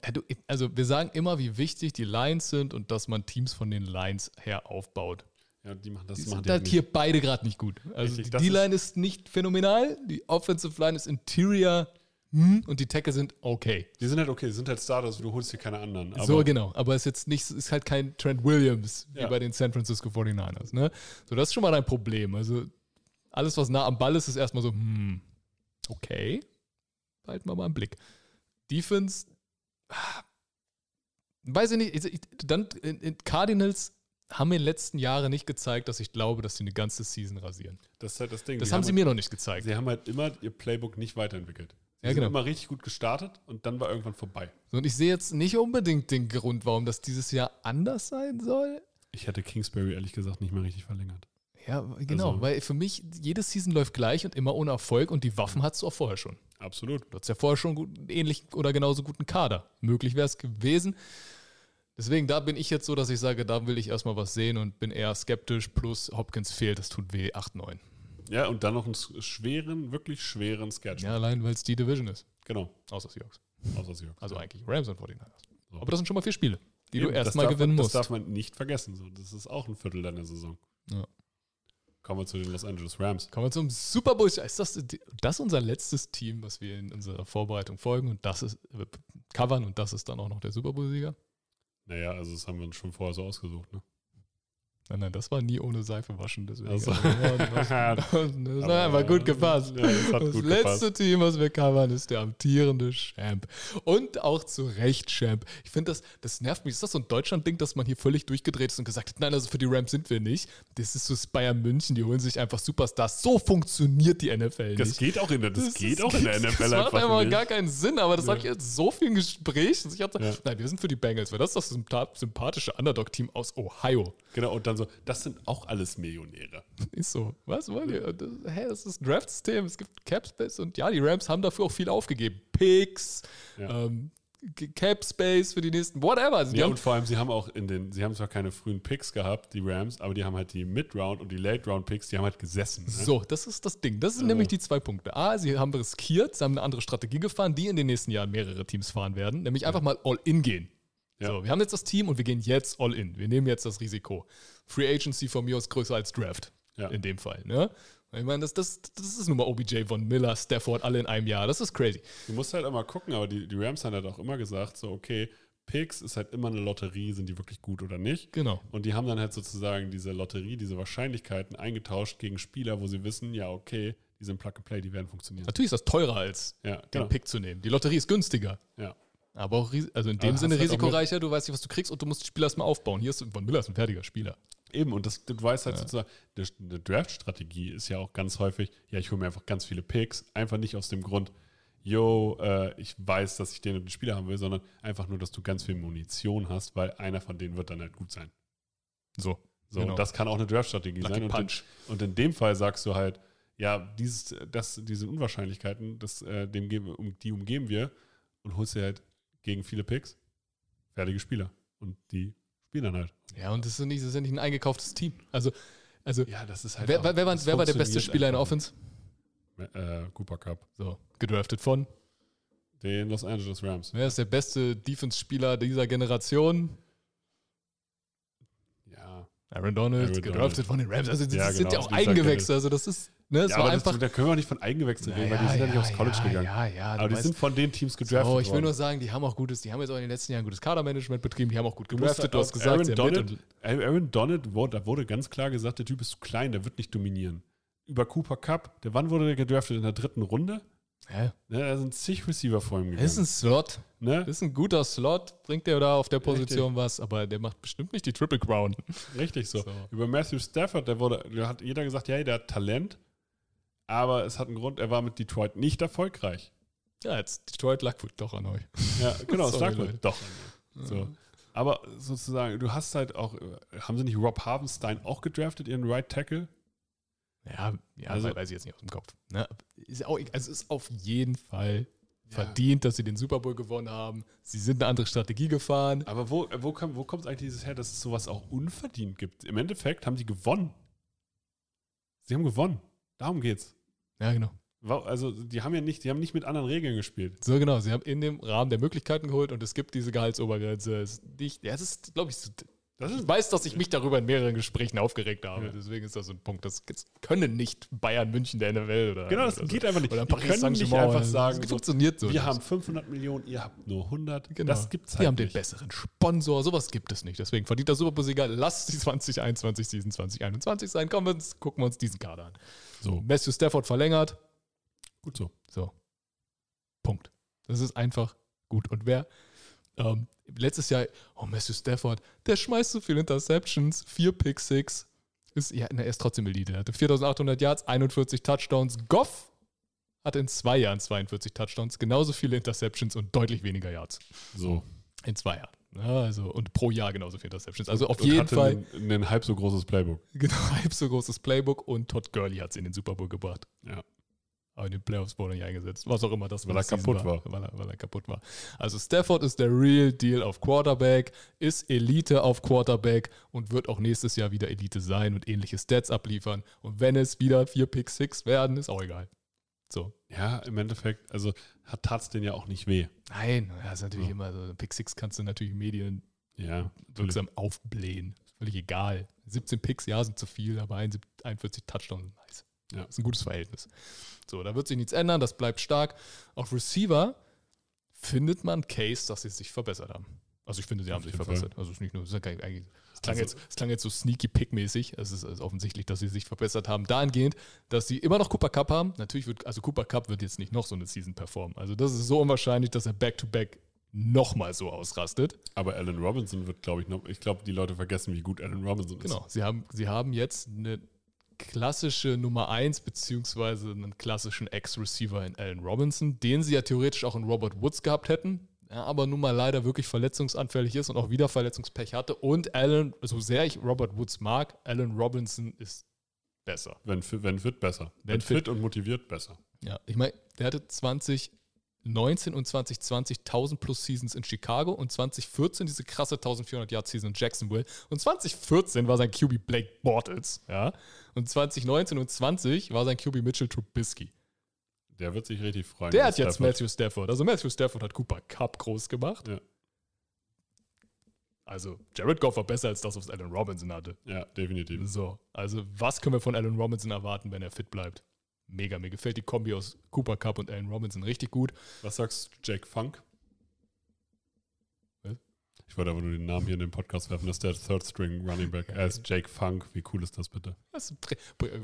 also wir sagen immer, wie wichtig die Lines sind und dass man Teams von den Lines her aufbaut. Ja, die machen das Die sind halt hier beide gerade nicht gut. Also Richtig, die D-Line ist, nicht phänomenal, die Offensive Line ist Interior hm, und die Tackle sind okay. Die sind halt okay, die sind halt Starters, du holst dir keine anderen. Aber so genau, aber es ist jetzt nicht, es ist halt kein Trent Williams wie Ja. bei den San Francisco 49ers. Ne? So, das ist schon mal dein Problem. Also alles, was nah am Ball ist, ist erstmal so, hm, okay, behalten wir mal im Blick. Defense, ah, weiß ich nicht, ich- ich- dann in, in Cardinals haben mir in den letzten Jahren nicht gezeigt, dass ich glaube, dass sie eine ganze Season rasieren. das ist halt das Ding. Das haben sie halt, mir noch nicht gezeigt. Sie haben halt immer ihr Playbook nicht weiterentwickelt. Sie Ja, sind genau. immer richtig gut gestartet und dann war irgendwann vorbei. Und ich sehe jetzt nicht unbedingt den Grund, warum das dieses Jahr anders sein soll. Ich hätte Kingsbury ehrlich gesagt nicht mehr richtig verlängert. Ja, genau, Also- weil für mich jede Season läuft gleich und immer ohne Erfolg und die Waffen hattest du auch vorher schon. Absolut. Du hattest ja vorher schon gut, ähnlich oder genauso guten Kader. Möglich wäre es gewesen. Deswegen, da bin ich jetzt so, dass ich sage, da will ich erstmal was sehen und bin eher skeptisch. Plus Hopkins fehlt, das tut weh, 8-9. Ja, und dann noch einen schweren, wirklich schweren Sketch. Ja, allein weil es die Division ist. Genau. Außer Seahawks. Außer sie. Also eigentlich Rams und 49ers. So. Aber das sind schon mal vier Spiele, die du Eben, das erstmal gewinnen man, musst. Das darf man nicht vergessen. So. Das ist auch ein Viertel deiner Saison. Ja. Kommen wir zu den Los Angeles Rams. Kommen wir zum Super Bowl. Ist das, das unser letztes Team, was wir in unserer Vorbereitung folgen und das ist äh, covern und das ist dann auch noch der Super Bowl-Sieger? Naja, also das haben wir uns schon vorher so ausgesucht. Ne? Nein, nein, das war nie ohne Seife waschen. Deswegen. Also. das hat Aber- einfach gut gepasst. Ja, das hat das gut letzte gepasst. Team, was wir covern, ist der amtierende Champ. Und auch zu Recht Champ. Ich finde, das, das nervt mich. Ist das so ein Deutschland-Ding, dass man hier völlig durchgedreht ist und gesagt hat, nein, also für die Rams sind wir nicht. Das ist so das Bayern München, die holen sich einfach Superstars. So funktioniert die NFL Das nicht. geht auch in der, das Das geht auch in der NFL Das macht einfach nicht. gar keinen Sinn, aber das habe ich jetzt so viel Gespräch. Ich hatte, Ja. Nein, wir sind für die Bengals, weil das ist das sympa- sympathische Underdog-Team aus Ohio. Genau, und dann so, das sind auch alles Millionäre. Ist so. Was wollt ihr? Das, hä, das ist ein Draft-System, es gibt Capspace und ja, die Rams haben dafür auch viel aufgegeben. Picks, Ja. ähm, Cap Space für die nächsten, whatever. Also Ja, und vor allem, sie haben auch in den, sie haben zwar keine frühen Picks gehabt, die Rams, aber die haben halt die Mid-Round und die Late-Round-Picks, die haben halt gesessen. Ne? so, das ist das Ding. Das sind Also- nämlich die zwei Punkte. A, sie haben riskiert, sie haben eine andere Strategie gefahren, die in den nächsten Jahren mehrere Teams fahren werden, nämlich einfach mal all in gehen. Ja. So, wir haben jetzt das Team und wir gehen jetzt all in. Wir nehmen jetzt das Risiko. Free Agency von mir aus größer als Draft. Ja. In dem Fall. Ne? Ich meine, das, das, das ist nun mal OBJ von Miller, Stafford, alle in einem Jahr. Das ist crazy. Du musst halt immer gucken, aber die, die Rams haben halt auch immer gesagt, so, okay, Picks ist halt immer eine Lotterie, sind die wirklich gut oder nicht. Genau. Und die haben dann halt sozusagen diese Lotterie, diese Wahrscheinlichkeiten eingetauscht gegen Spieler, wo sie wissen, ja, okay, die sind Plug and Play, die werden funktionieren. Natürlich ist das teurer als Ja, den genau. Pick zu nehmen. Die Lotterie ist günstiger. Ja. Aber auch, also in dem Aber Sinne halt risikoreicher, du weißt nicht, was du kriegst und du musst die Spieler erstmal aufbauen. Hier ist Von Miller ist ein fertiger Spieler. Eben, und das, du weißt halt sozusagen, die- eine Draft-Strategie ist ja auch ganz häufig, ja, ich hole mir einfach ganz viele Picks, einfach nicht aus dem Grund, yo, äh, ich weiß, dass ich den und den Spieler haben will, sondern einfach nur, dass du ganz viel Munition hast, weil einer von denen wird dann halt gut sein. So. So, Genau. und das kann auch eine Draft-Strategie sein. Und in, Punch. und in dem Fall sagst du halt, ja, dieses, das, diese Unwahrscheinlichkeiten, das, äh, dem um, die umgeben wir und holst dir halt gegen viele Picks fertige Spieler. Und die spielen dann halt. Ja, und das ist, nicht, das ist ja nicht ein eingekauftes Team. Also, also Ja, das ist halt. wer, auch- wer, war, das wer war der beste Spieler in der Offense? Äh, Cooper Cup. So, gedraftet von. Den Los Angeles Rams. Wer ist der beste Defense-Spieler dieser Generation? Ja. Aaron Donald, Aaron gedraftet Donald. von den Rams. Also, das Ja, sind genau, ja auch dieser Eigengewächse. Also, das ist, ne, es ja, war aber einfach. das, da können wir auch nicht von Eigengewächsen reden, weil die sind ja nicht aufs College ja, gegangen. Ja, ja, aber die weißt- sind von den Teams gedraftet Oh, ich will worden. nur sagen, die haben auch gutes, die haben jetzt auch in den letzten Jahren gutes Kadermanagement betrieben, die haben auch gut gedraftet, du hast gesagt, Aaron Donald, Aaron Donald, wurde, da wurde ganz klar gesagt, der Typ ist zu klein, der wird nicht dominieren. Über Cooper Cup, der, wann wurde der gedraftet? In der dritten Runde? Hä? Ne, da sind zig Receiver vor ihm gegangen. Das ist ein Slot. ne? Das ist ein guter Slot. Bringt der da auf der Position was, aber der macht bestimmt nicht die Triple Crown. Richtig so. So. Über Matthew Stafford, der wurde, da hat jeder gesagt, ja, der hat Talent, aber es hat einen Grund, er war mit Detroit nicht erfolgreich. Ja, jetzt Detroit lag wohl doch an euch. Ja, genau, es lag wohl doch. So. Aber sozusagen, du hast halt auch, haben sie nicht Rob Harvenstein auch gedraftet, ihren Right Tackle? Ja, ja Also- weiß ich jetzt nicht aus dem Kopf. Ne? Ist auch, also es ist auf jeden Fall verdient, dass sie den Super Bowl gewonnen haben. Sie sind eine andere Strategie gefahren. Aber wo, wo, kommt, wo kommt eigentlich dieses her, dass es sowas auch unverdient gibt? Im Endeffekt haben die gewonnen. Sie haben gewonnen. Darum geht's. Ja, genau. Also, die haben ja nicht, die haben nicht mit anderen Regeln gespielt. So genau, sie haben in dem Rahmen der Möglichkeiten geholt und es gibt diese Gehaltsobergrenze. Es ist nicht, ja, es ist, glaube ich, so, Das ich weiß, dass ich mich darüber in mehreren Gesprächen aufgeregt habe. Ja. Deswegen ist das so ein Punkt. Das das können nicht Bayern München der NFL oder. genau, das oder so. geht einfach nicht. Oder Paris können nicht einfach sagen, das so, funktioniert so. wir nicht. haben 500 Millionen, ihr habt nur 100. Genau. Das gibt's halt Die haben nicht. den besseren Sponsor. Sowas gibt es nicht. Deswegen verdient der Super Bowl-Sieger. Lass die 2021 Season 2021 sein. Kommen wir uns, gucken wir uns diesen Kader an. So, Matthew Stafford verlängert. Gut so. So. Punkt. Das ist einfach gut. Und wer ähm, letztes Jahr, oh, Matthew Stafford, der schmeißt so viele Interceptions, vier Pick Six, ist, ja, er ist trotzdem Elite. Er hatte 4800 Yards, 41 Touchdowns. Goff hat in zwei Jahren 42 Touchdowns, genauso viele Interceptions und deutlich weniger Yards. So. In zwei Jahren. Ja, also, und pro Jahr genauso viele Interceptions. Also auf Und jeden hatte Fall Ein, ein halb so großes Playbook. genau halb so großes Playbook und Todd Gurley hat es in den Super Bowl gebracht. Ja. Aber in den Playoffs wurde er nicht eingesetzt. Was auch immer das Weil für er kaputt Season war. Weil er, weil er kaputt war. Also Stafford ist der Real Deal auf Quarterback, ist Elite auf Quarterback und wird auch nächstes Jahr wieder Elite sein und ähnliche Stats abliefern. Und wenn es wieder vier Pick Six werden, ist auch egal. So. Ja, im Endeffekt, also hat tat's den ja auch nicht weh. Nein, das ist natürlich Ja. immer so. Pick Six kannst du natürlich Medien Ja. wirksam aufblähen. Ist völlig egal. 17 Picks, ja, sind zu viel, aber 41 Touchdowns sind nice. Ja. Das ist ein gutes Verhältnis. So, da wird sich nichts ändern, das bleibt stark. Auf Receiver findet man Case, dass sie sich verbessert haben. Also ich finde, sie haben sich verbessert. Also es ist nicht nur, es, ist eigentlich, es, klang Also- jetzt, es klang jetzt so sneaky pick-mäßig. Es ist, ist offensichtlich, dass sie sich verbessert haben. Dahingehend, dass sie immer noch Cooper Cup haben. Natürlich wird, also Cooper Cup wird jetzt nicht noch so eine Season performen. Also das ist so unwahrscheinlich, dass er back-to-back nochmal so ausrastet. Aber Allen Robinson wird, glaube ich, noch. Ich glaube, die Leute vergessen, wie gut Allen Robinson ist. Genau, sie haben, sie haben jetzt eine klassische Nummer 1 beziehungsweise einen klassischen Ex-Receiver in Allen Robinson, den sie ja theoretisch auch in Robert Woods gehabt hätten, ja, aber nun mal leider wirklich verletzungsanfällig ist und auch wieder Verletzungspech hatte. Und Allen, so sehr ich Robert Woods mag, Allen Robinson ist besser. Wenn, fit- wenn fit, besser. Wenn Wenn, fit. fit und motiviert, besser. Ja, ich meine, der hatte 20 19 und 2020 1000 plus Seasons in Chicago und 2014 diese krasse 1400 Yard Season in Jacksonville und 2014 war sein QB Blake Bortles, ja. Und 2019 und 20 war sein QB Mitchell Trubisky. Der wird sich richtig freuen. Der hat jetzt Stafford. Matthew Stafford. Also Matthew Stafford hat Cooper Cup groß gemacht. Ja. Also Jared Goff war besser als das, was Allen Robinson hatte. Ja, definitiv. So, also was können wir von Allen Robinson erwarten, wenn er fit bleibt? Mega, mir gefällt die Kombi aus Cooper Cup und Allen Robinson richtig gut. Was sagst du, Jake Funk? Was? Ich wollte aber nur den Namen hier in den Podcast werfen. Das ist der Third String Running Back. Er ist Jake Funk. Wie cool ist das bitte? Das ist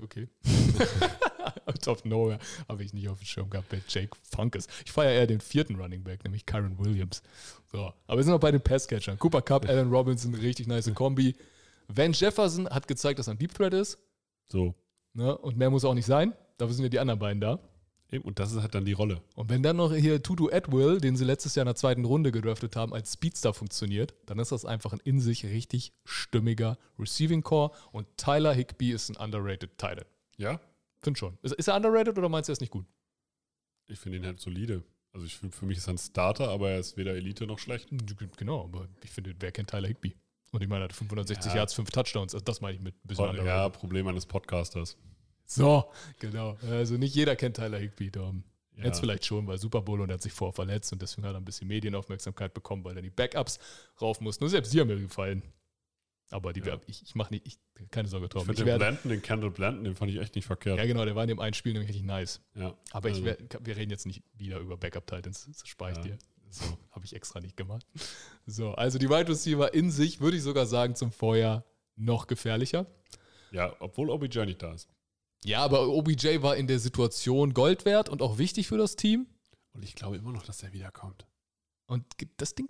okay. Out of nowhere habe ich nicht auf dem Schirm gehabt, wer Jake Funk ist. Ich feiere eher den vierten Running Back, nämlich Kyron Williams. So, aber wir sind noch bei den Passcatchern. Cooper Cup, Allen Robinson, richtig nice Kombi. Van Jefferson hat gezeigt, dass er ein Deep Threat ist. So. Ne? Und mehr muss auch nicht sein. Dafür sind ja die anderen beiden da. Eben, Und das ist halt dann die Rolle. Und wenn dann noch hier Tutu Atwill, den sie letztes Jahr in der zweiten Runde gedraftet haben, als Speedstar funktioniert, dann ist das einfach ein in sich richtig stimmiger Receiving Core. Und Tyler Higby ist ein underrated Titan. Ja? Find schon. Ist, ist er underrated oder meinst du, er ist nicht gut? Ich finde ihn halt solide. Also ich finde, für mich ist er ein Starter, aber er ist weder Elite noch schlecht. Genau, aber ich finde, wer kennt Tyler Higby? Und ich meine, er hat 560 Ja. Yards, 5 Touchdowns. Also das meine ich mit ein bisschen underrated. Ja, Problem eines Podcasters. So, genau. Also nicht jeder kennt Tyler Higby. Dom. Ja. Jetzt vielleicht schon, weil Super Bowl und er hat sich vorher verletzt und deswegen hat er ein bisschen Medienaufmerksamkeit bekommen, weil dann die Backups rauf mussten. Nur selbst die haben mir gefallen. Aber die, Ja. ich, ich mache nicht, ich, keine Sorge, Ich Torben. finde Ich den werde, Blanton, den Kendall Blanton, den fand ich echt nicht verkehrt. ja, genau, der war in dem einen Spiel nämlich richtig nice. Ja. Aber ich Also, werd, wir reden jetzt nicht wieder über Backup-Titans, das spare ich Ja. dir. So, habe ich extra nicht gemacht. So, also die Wide Receiver in sich, würde ich sogar sagen, zum Vorjahr noch gefährlicher. Ja, obwohl OBJ nicht da ist. Ja, aber OBJ war in der Situation Gold wert und auch wichtig für das Team. Und ich glaube immer noch, dass er wiederkommt. Und das Ding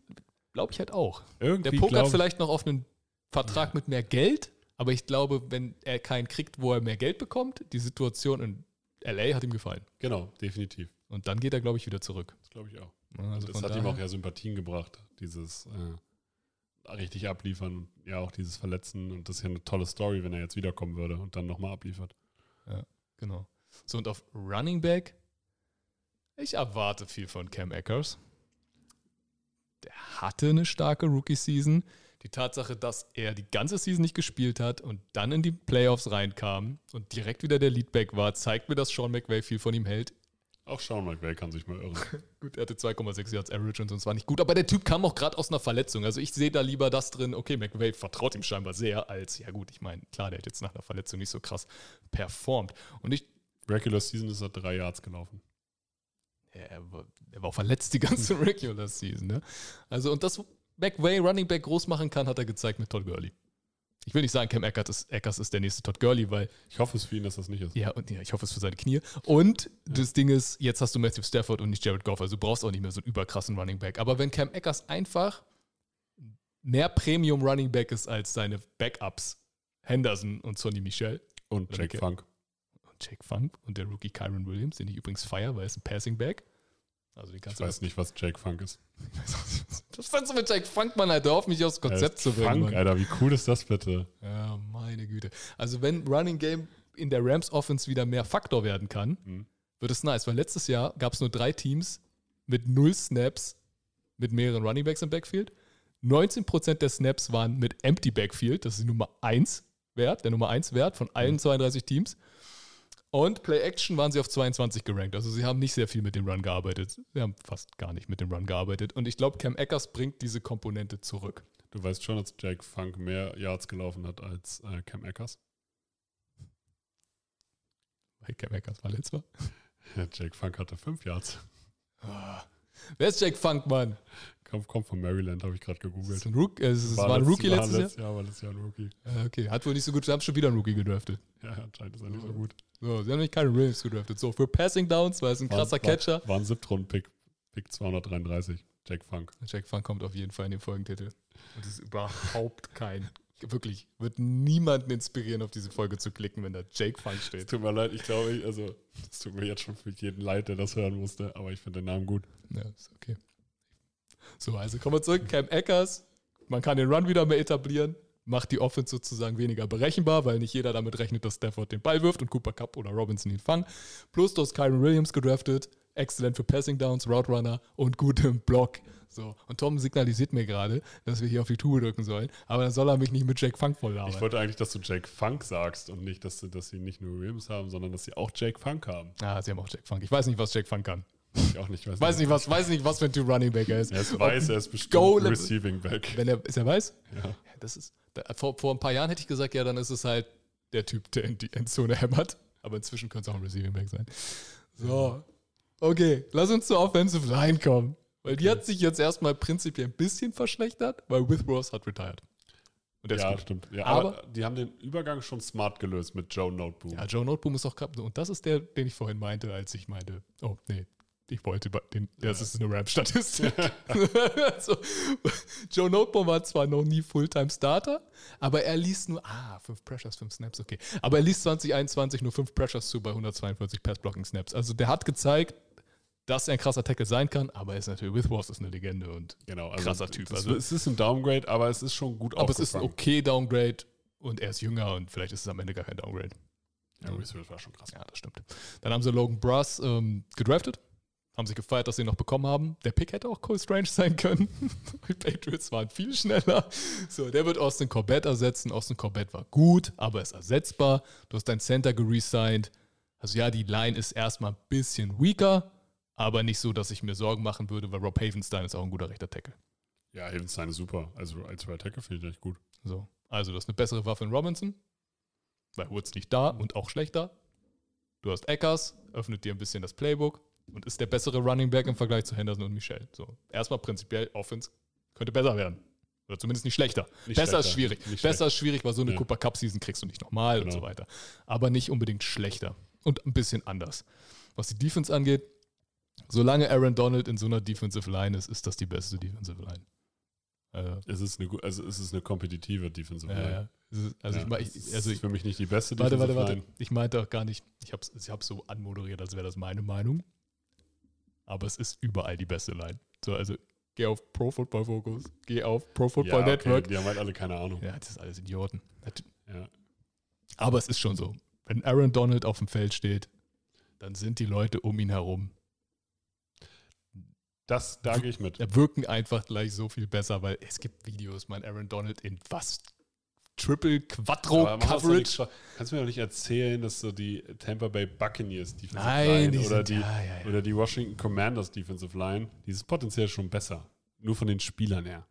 glaube ich halt auch. Irgendwie Der pokert vielleicht noch auf einen Vertrag mit mehr Geld, aber ich glaube, wenn er keinen kriegt, wo er mehr Geld bekommt, die Situation in LA hat ihm gefallen. Genau, definitiv. Und dann geht er, glaube ich, wieder zurück. Das glaube ich auch. Also das hat ihm auch ja Sympathien gebracht, dieses äh, richtig abliefern ja auch dieses Verletzen. Und das ist ja eine tolle Story, wenn er jetzt wiederkommen würde und dann nochmal abliefert. Genau. So, und auf Running Back, ich erwarte viel von Cam Akers. Der hatte eine starke Rookie-Season. Die Tatsache, dass er die ganze Season nicht gespielt hat und dann in die Playoffs reinkam und direkt wieder der Leadback war, zeigt mir, dass Sean McVay viel von ihm hält. Auch Sean McVay kann sich mal irren. Gut, er hatte 2,6 Yards Average und sonst war nicht gut. Aber der Typ kam auch gerade aus einer Verletzung. Also ich sehe da lieber das drin, okay, McVay vertraut ihm scheinbar sehr, als, ja gut, ich meine, klar, der hat jetzt nach einer Verletzung nicht so krass performt. Und ich, Regular Season ist er drei Yards gelaufen. er war, er war verletzt die ganze Regular Season. Ne? Also, und das McVay Running Back groß machen kann, hat er gezeigt mit Todd Gurley. Ich will nicht sagen, Cam Eckert ist, Eckers ist der nächste Todd Gurley, weil, Ich hoffe es für ihn, dass das nicht ist. ja, und ja, ich hoffe es für seine Knie. Und das Ding ist, jetzt hast du Matthew Stafford und nicht Jared Goff, also du brauchst auch nicht mehr so einen überkrassen Running Back. Aber wenn Cam Eckers einfach mehr Premium Running Back ist als seine Backups, Henderson und Sonny Michel Und Jake. Funk. und Jake Funk und der Rookie Kyron Williams, den ich übrigens feiere, weil er ist ein Passing Back. Also den Ich weiß nicht, was Jake Funk ist. Was fandst du mit Jake Funk, Mann, Alter? Auf mich aufs Konzept zu bringen. Funk, Mann. Alter, wie cool ist das bitte? Ja, meine Güte. Also, wenn Running Game in der Rams Offense wieder mehr Faktor werden kann, Mhm. wird es nice. Weil letztes Jahr gab es nur drei Teams mit null Snaps mit mehreren Running Backs im Backfield. 19% der Snaps waren mit Empty Backfield. Das ist die Nummer 1 Wert, der Nummer 1 Wert von allen 32 Teams. Und Play Action waren sie auf 22 gerankt. Also sie haben nicht sehr viel mit dem Run gearbeitet. Sie haben fast gar nicht mit dem Run gearbeitet. Und ich glaube, Cam Eckers bringt diese Komponente zurück. Du weißt schon, dass Jake Funk mehr Yards gelaufen hat als äh, Cam Eckers. Weil Cam Eckers war. Ja, Jake Funk hatte fünf Yards. Ah. Wer ist Jake Funk, Mann? Kommt, kommt von Maryland, habe ich gerade gegoogelt. ist ein, Rook, äh, es war ein letzt- Rookie war letztes Jahr? Jahr. War letztes Jahr ein Rookie. Ah, Okay, hat wohl nicht so gut. Sie haben schon wieder einen Rookie gedraftet. Ja, anscheinend ist er nicht so gut. So, sie haben nämlich keinen Williams gedraftet. So, für Passing Downs, weil es ein krasser war, Catcher. War, war ein Siebtrunden-Pick. Pick 233. Jake Funk. Jake Funk kommt auf jeden Fall in den Folgentitel. Und es ist überhaupt kein. Wirklich, wird niemanden inspirieren, auf diese Folge zu klicken, wenn da Jake Funk Es steht. tut mir leid, ich glaube, ich, also, es tut mir jetzt schon für jeden leid, der das hören musste, aber ich finde den Namen gut. Ja, ist okay. So, also kommen wir zurück. Cam Eckers. Man kann den Run wieder mehr etablieren. Macht die Offense sozusagen weniger berechenbar, weil nicht jeder damit rechnet, dass Stafford den Ball wirft und Cooper Cup oder Robinson ihn fangen. Plus, du hast Kyron Williams gedraftet. exzellent für Passing Downs, Route Runner und gut im Block. So. Und Tom signalisiert mir gerade, dass wir hier auf die Tube drücken sollen, aber dann soll er mich nicht mit Jake Funk voll labern. Ich wollte eigentlich, dass du Jake Funk sagst und nicht, dass, dass sie nicht nur Williams haben, sondern dass sie auch Jake Funk haben. Ah, sie haben auch Jake Funk. Ich weiß nicht, was Jake Funk kann. Ich auch nicht. Weiß nicht, was, weiß nicht, was für ein Typ Running Back er ist. Er ist weiß, er ist bestimmt Go- Receiving Back. Wenn er, ist er weiß? Ja. Das ist, da, vor, vor ein paar Jahren hätte ich gesagt, ja, dann ist es halt der Typ, der in die Endzone hämmert. Aber inzwischen könnte es auch ein Receiving Back sein. So. Okay, lass uns zur Offensive Line kommen. Weil die hat sich jetzt erstmal prinzipiell ein bisschen verschlechtert, weil Withrows hat retired. Und der Ja, ist gut. stimmt. Ja, Aber- aber, die haben den Übergang schon smart gelöst mit Joe Noteboom. Ja, Joe Noteboom ist auch kaputt. Und das ist der, den ich vorhin meinte, als ich meinte, oh, nee, ich wollte, über den, das ist eine Rap-Statistik. also, Joe Noteboom war zwar noch nie Fulltime-Starter, aber er ließ nur, ah, fünf Pressures, fünf Snaps, okay. Aber er ließ 2021 nur fünf Pressures zu bei 142 Pass-Blocking-Snaps. Also der hat gezeigt, dass er ein krasser Tackle sein kann, aber er ist natürlich, Withrows ist eine Legende und Genau, also Krasser Typ, also- es ist ein Downgrade, aber es ist schon gut aber es ist ein okay Downgrade und er ist jünger und vielleicht ist es am Ende gar kein Downgrade. Ja, Research war schon krass. Ja, das stimmt. Dann haben sie Logan Bruss ähm, gedraftet, haben sich gefeiert, dass sie ihn noch bekommen haben. Der Pick hätte auch Cole Strange sein können. Die Patriots waren viel schneller. So, der wird Austin Corbett ersetzen. Austin Corbett war gut, aber ist ersetzbar. Du hast dein Center geresigned. Also ja, die Line ist erstmal ein bisschen weaker, aber nicht so, dass ich mir Sorgen machen würde, weil Rob Havenstein ist auch ein guter rechter Tackle. Ja, Havenstein ist super. Also als Right Tackle finde ich echt gut. So. Also, du hast eine bessere Waffe in Robinson, weil Woods nicht da und auch schlechter. Du hast Eckers, öffnet dir ein bisschen das Playbook und ist der bessere Running Back im Vergleich zu Henderson und Michelle. So. Erstmal prinzipiell Offense könnte besser werden. Oder zumindest nicht schlechter. Nicht besser ist schlechter. schwierig. Nicht besser ist schwierig, weil so eine Ja. Cooper Cup Season kriegst du nicht nochmal und Genau. so weiter. Aber nicht unbedingt schlechter. Und ein bisschen anders. Was die Defense angeht, solange Aaron Donald in so einer Defensive Line ist, ist das die beste Defensive Line. Äh, Es ist eine, also es ist eine kompetitive Defensive ja, Line. ja. Es ist- Also, Ja, ich, mein, es ich, ist also ich, für mich nicht die beste Warte, Defensive warte, warte. Line. Ich meinte auch gar nicht, ich habe es ich so anmoderiert, als wäre das meine Meinung. Aber es ist überall die beste Line. So, also geh auf Pro Football Focus, geh auf Pro Football ja, okay, Network. Die haben halt alle keine Ahnung. Ja, das ist alles Idioten. Ja. Aber es ist schon so. Wenn Aaron Donald auf dem Feld steht, dann sind die Leute um ihn herum. Das, da gehe ich mit. Wirken einfach gleich so viel besser, weil es gibt Videos, mein Aaron Donald in was? Triple, Quattro nicht Coverage? schwa- Kannst du mir doch nicht erzählen, dass so die Tampa Bay Buccaneers Defensive Nein, Line die oder, sind- die, ja, ja, oder die Washington Commanders Defensive Line, dieses potenziell schon besser. Nur von den Spielern her.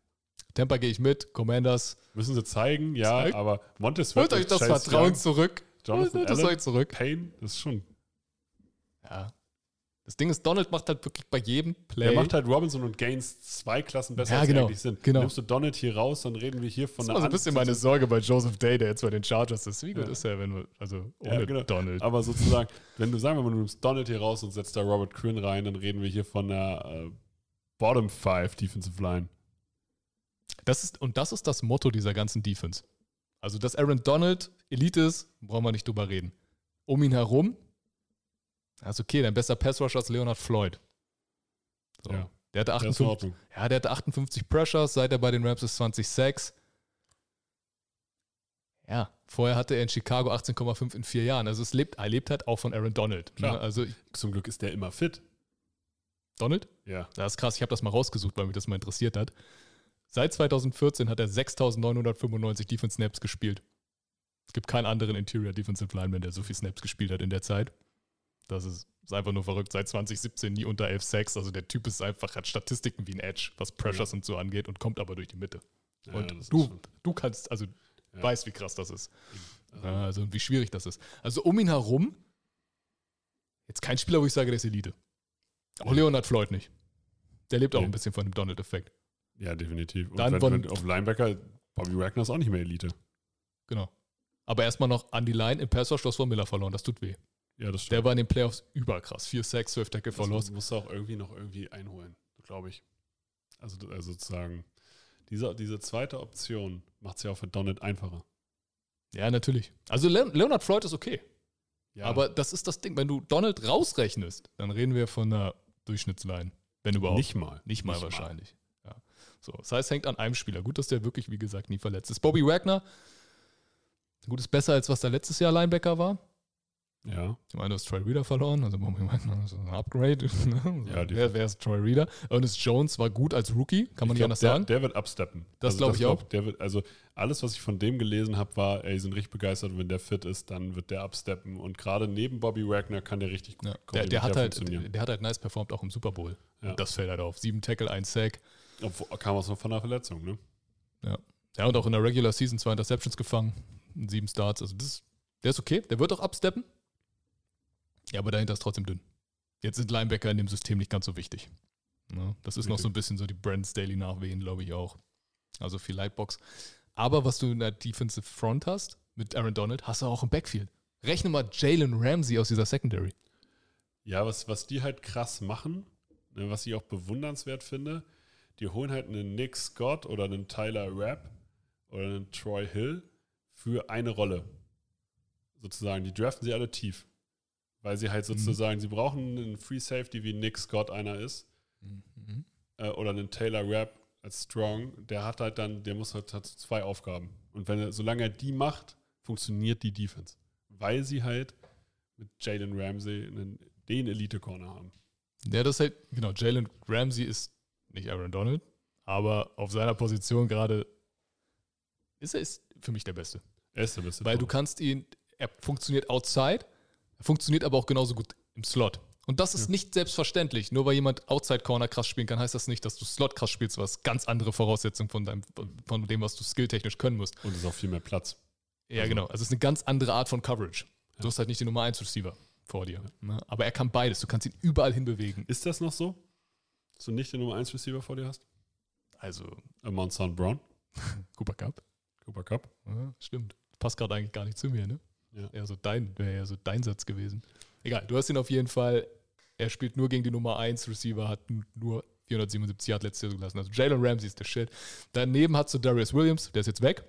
Tampa gehe ich mit, Commanders. Müssen sie zeigen, ja, Zeig. aber Montez Holt euch das Chase Vertrauen Young, zurück. Jonathan Holt Allen, euch zurück. Payne, das ist schon. Ja. Das Ding ist, Donald macht halt wirklich bei jedem Play. Der macht halt Robinson und Gaines zwei Klassen besser, Ja, als sie genau, eigentlich sind. genau. Nimmst du Donald hier raus, dann reden wir hier das von ist mal so ein bisschen meine Sorge bei Joseph Day, der jetzt bei den Chargers ist. Wie gut Ja. ist er, wenn wir, also ohne Ja, genau. Donald. Aber sozusagen, wenn du sagen wir mal, du nimmst Donald hier raus und setzt da Robert Quinn rein, dann reden wir hier von einer äh, Bottom Five Defensive Line. Das ist, und das ist das Motto dieser ganzen Defense. Also, dass Aaron Donald Elite ist, brauchen wir nicht drüber reden. Um ihn herum, also okay, dein bester Passrusher ist Leonard Floyd. So. Ja. Der hatte Der ist in 58, Ordnung. ja, der hatte 58 Pressures, seit er bei den Rams ist 20 Sacks. Ja, vorher hatte er in Chicago 18,5 in vier Jahren. Also es lebt, er lebt halt auch von Aaron Donald. Ne? Klar. Also ich- Zum Glück ist der immer fit. Donald? Ja. Das ist krass, ich habe das mal rausgesucht, weil mich das mal interessiert hat. Seit 2014 hat er 6.995 Defense Snaps gespielt. Es gibt keinen anderen Interior Defensive Lineman, der so viel Snaps gespielt hat in der Zeit. Das ist, ist einfach nur verrückt. Seit 2017 nie unter 11 Sacks. Also der Typ ist einfach, hat Statistiken wie ein Edge, was Pressures und so angeht und kommt aber durch die Mitte. Ja, und du, du kannst, also Ja. weißt, wie krass das ist. Also, Ja, also wie schwierig das ist. Also um ihn herum, jetzt kein Spieler, wo ich sage, der ist Elite. Auch. Leonard Floyd nicht. Der lebt auch Nee. ein bisschen von dem Donald-Effekt. ja, definitiv. Und Dann wenn, von- wenn auf Linebacker, Bobby Wagner ist auch nicht mehr Elite. Genau. Aber erstmal noch an die Line im Pass Rush, du hast von Miller verloren. Das tut weh. Ja, das stimmt. Der war in den Playoffs überkrass. 4 Sacks, 12 Tackle das Verlust. musst du auch irgendwie noch irgendwie einholen, glaube ich. Also, also sozusagen, diese, diese zweite Option macht es ja auch für Donald einfacher. Ja, natürlich. Also Le Leonard Floyd ist okay. Ja, Aber das ist das Ding. Wenn du Donald rausrechnest, dann reden wir von einer Durchschnittsline. Wenn überhaupt. nicht mal. Nicht mal wahrscheinlich. Ja. So, das heißt, es hängt an einem Spieler. Gut, dass der wirklich, wie gesagt, nie verletzt ist. Bobby Wagner, gut, ist besser als was der letztes Jahr Linebacker war. Ja. Ich meine, du hast Troy Reader verloren, also so ein Upgrade. Ne? Ja, wer, wer ist Troy Reader? Ernest Jones war gut als Rookie, kann man Ich nicht glaub, anders der, sagen. Der wird absteppen. Das glaub ich auch. Der wird, also alles, was ich von dem gelesen habe, war, ey, die sind richtig begeistert und wenn der fit ist, dann wird der absteppen. Und gerade neben Bobby Wagner kann der richtig gut Ja, der, der, hat halt, der hat halt nice performt, auch im Super Bowl. Ja. Das fällt halt auf. Sieben Tackle, ein Sack. Obwohl, kam auch noch von einer Verletzung, ne? Ja. ja, und auch in der Regular Season zwei Interceptions gefangen. Sieben Starts. Also das ist, der ist okay. Der wird auch absteppen. Ja, aber dahinter ist trotzdem dünn. Jetzt sind Linebacker in dem System nicht ganz so wichtig. Ne? Das ist noch so ein bisschen so die Brand Staley Nachwehen, glaube ich auch. Also viel Lightbox. Aber was du in der Defensive Front hast, mit Aaron Donald, hast du auch im Backfield. Rechne mal Jalen Ramsey aus dieser Secondary. Ja, was, was die halt krass machen, ne, was ich auch bewundernswert finde, die holen halt einen Nick Scott oder einen Tyler Rapp oder einen Troy Hill für eine Rolle. Sozusagen. Die draften sie alle tief. Weil sie halt sozusagen, sie brauchen einen Free Safety, wie Nick Scott einer ist, äh, oder einen Taylor Rapp als Strong. Der hat halt dann, der muss halt hat zwei Aufgaben. Und wenn er, solange er die macht, funktioniert die Defense. Weil sie halt mit Jalen Ramsey einen, den Elite-Corner haben. Ja, das ist halt, genau, Jalen Ramsey ist nicht Aaron Donald, aber auf seiner Position gerade ist er ist für mich der Beste. Er ist der beste. Weil du kannst ihn, er funktioniert outside, funktioniert aber auch genauso gut im Slot. Und das ist nicht selbstverständlich. Nur weil jemand Outside Corner krass spielen kann, heißt das nicht, dass du Slot krass spielst, was ganz andere Voraussetzungen von, deinem, von dem, was du skilltechnisch können musst. Und es ist auch viel mehr Platz. Ja, Also- genau. Also es ist eine ganz andere Art von Coverage. Du hast halt nicht den Nummer 1 Receiver vor dir. Ne? Aber er kann beides. Du kannst ihn überall hinbewegen. Ist das noch so? Dass du nicht den Nummer 1 Receiver vor dir hast? Also Amon. Brown, Cooper Cup. Cooper Cup. Ja, stimmt. Passt gerade eigentlich gar nicht zu mir, ne? Ja. Eher so dein, wäre ja so dein Satz gewesen. Egal, du hast ihn auf jeden Fall. Er spielt nur gegen die Nummer 1 Receiver, hat nur 477 Yard letztes Jahr zugelassen. Also Jalen Ramsey ist der Shit. Daneben hast du Darius Williams, der ist jetzt weg.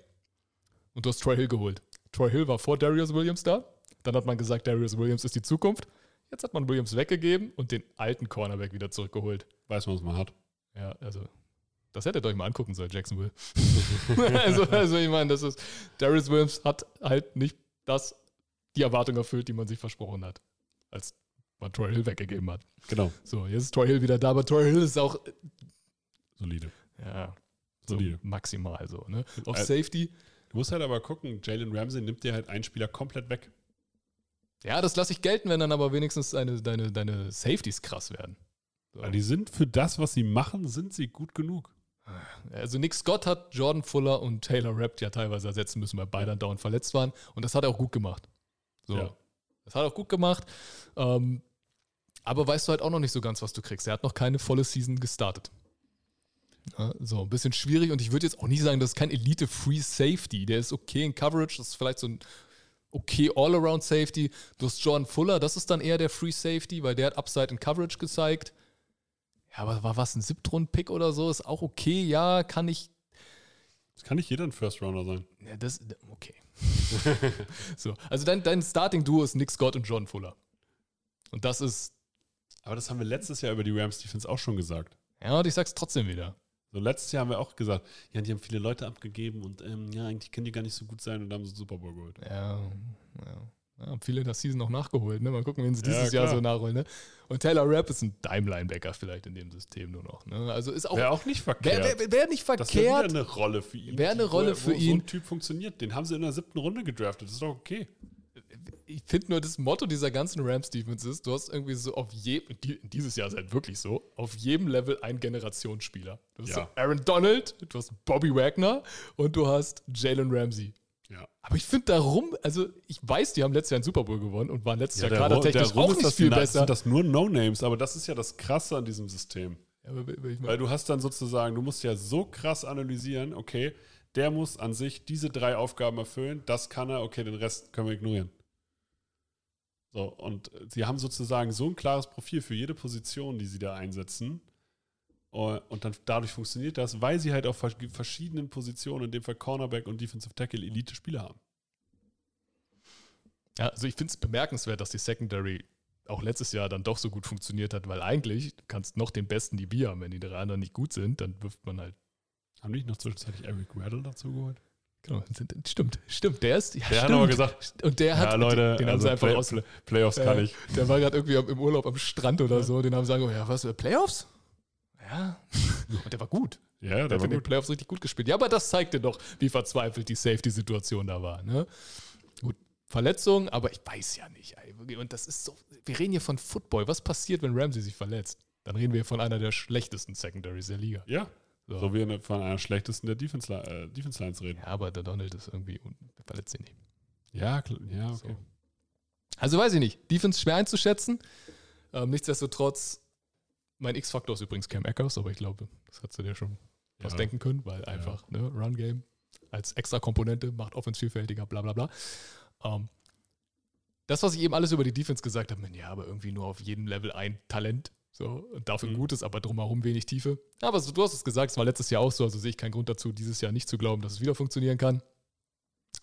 Und du hast Troy Hill geholt. Troy Hill war vor Darius Williams da. Dann hat man gesagt, Darius Williams ist die Zukunft. Jetzt hat man Williams weggegeben und den alten Cornerback wieder zurückgeholt. Weiß man, was man hat. Ja, also, das hättet ihr euch mal angucken sollen, Jacksonville. also, also, ich meine, das ist, Darius Williams hat halt nicht das, die Erwartung erfüllt, die man sich versprochen hat, als man Troy Hill weggegeben hat. Genau. So, jetzt ist Troy Hill wieder da, aber Troy Hill ist auch, Solide. ja, so Solide. maximal so, ne? Auf Äh, Safety, Du musst halt aber gucken, Jalen Ramsey nimmt dir halt einen Spieler komplett weg. ja, das lasse ich gelten, wenn dann aber wenigstens deine, deine, deine Safeties krass werden. So. Die sind für das, was sie machen, sind sie gut genug. Also Nick Scott hat Jordan Fuller und Taylor Rapp ja teilweise ersetzen müssen, weil beide dauernd verletzt waren. Und das hat er auch gut gemacht. So. Ja. Das hat er auch gut gemacht. Ähm, aber weißt du halt auch noch nicht so ganz, was du kriegst. Er hat noch keine volle Season gestartet. Ja, so, ein bisschen schwierig. Und ich würde jetzt auch nicht sagen, das ist kein Elite-Free Safety. Der ist okay in Coverage. Das ist vielleicht so ein okay All-Around Safety. Du hast Jordan Fuller, das ist dann eher der Free Safety, weil der hat Upside in Coverage gezeigt. Ja, aber war was, ein Siebtrunden-Pick oder so? Ist auch okay, ja, kann ich. Das kann nicht jeder ein First Rounder sein. Ja, das, okay. so, also dein, dein Starting-Duo ist Nick Scott und Jordan Fuller. Und das ist, Aber das haben wir letztes Jahr über die Rams Defense auch schon gesagt. ja, und ich sag's trotzdem wieder. So letztes Jahr haben wir auch gesagt, ja, die haben viele Leute abgegeben und ähm, ja, eigentlich können die gar nicht so gut sein und haben so Super Bowl geholt. Ja, ja. Ja haben viele in der Season auch nachgeholt, ne? Mal gucken, wen sie Ja, dieses Jahr klar. so nachholen, ne? Und Taylor Rapp ist ein Dime-Linebacker vielleicht in dem System nur noch, ne? Also ist auch. Wäre auch nicht verkehrt. Wäre wär, wär nicht das wäre verkehrt. eine Rolle für ihn. Wäre eine Rolle für wo So ihn. ein Typ funktioniert. Den haben sie in der siebten Runde gedraftet. Das ist doch okay. ich finde nur, das Motto dieser ganzen Rams-Defense ist, du hast irgendwie so auf jedem, die, dieses Jahr ist halt wirklich so, auf jedem Level einen Generationsspieler. Du hast Ja. so Aaron Donald, du hast Bobby Wagner und du hast Jalen Ramsey. Ja. Aber ich finde darum, also ich weiß, die haben letztes Jahr einen Super Bowl gewonnen und waren letztes Ja, Jahr gerade technisch auch nicht das, viel na- besser. sind das nur No-Names, aber das ist ja das Krasse an diesem System. Ja, aber wenn ich mal- Weil du hast dann sozusagen, du musst ja so krass analysieren, okay, der muss an sich diese drei Aufgaben erfüllen, das kann er, okay, den Rest können wir ignorieren. So, und sie haben sozusagen so ein klares Profil für jede Position, die sie da einsetzen. Oh, Und dann dadurch funktioniert das, weil sie halt auf vers- verschiedenen Positionen, in dem Fall Cornerback und Defensive Tackle, Elite-Spieler haben. Ja, also ich finde es bemerkenswert, dass die Secondary auch letztes Jahr dann doch so gut funktioniert hat, weil eigentlich du kannst noch den besten DB haben, wenn die drei anderen nicht gut sind, dann wirft man halt, Haben die nicht noch zwischenzeitlich Eric Weddle dazu geholt? Genau, stimmt, stimmt. Der ist, ja, Der hat stimmt. aber gesagt, und der hat, ja, Leute, den, den haben also sie einfach Play- aus. Playoffs kann Äh, ich. Der war gerade irgendwie im Urlaub am Strand oder so. Den haben sie gesagt, ja, was, äh, Playoffs? Ja. Und der war gut. Ja, Der der hat in den. Playoffs richtig gut gespielt. Ja, aber das zeigte doch, wie verzweifelt die Safety-Situation da war. Ne? Gut, Verletzung, aber ich weiß ja nicht. Und das ist so, wir reden hier von Football. Was passiert, wenn Ramsey sich verletzt? Dann reden wir von einer der schlechtesten Secondaries der Liga. Ja, So. so wie eine- von einer schlechtesten der Defense, äh, Defense Lines reden. Ja, aber der Donald ist irgendwie, verletzt sich nicht. Ja, klar, ja, okay. So. Also weiß ich nicht. Defense schwer einzuschätzen. Ähm, nichtsdestotrotz, mein X-Faktor ist übrigens Cam Akers, aber ich glaube, das hast du dir schon was Ja. denken können, weil einfach ne, Run-Game als extra Komponente macht Offense vielfältiger, bla bla bla. Ähm, das, was ich eben alles über die Defense gesagt habe, ja, aber irgendwie nur auf jedem Level ein Talent. So, dafür Mhm. Gutes, aber drumherum wenig Tiefe. Aber so, du hast es gesagt, es war letztes Jahr auch so, also sehe ich keinen Grund dazu, dieses Jahr nicht zu glauben, dass es wieder funktionieren kann.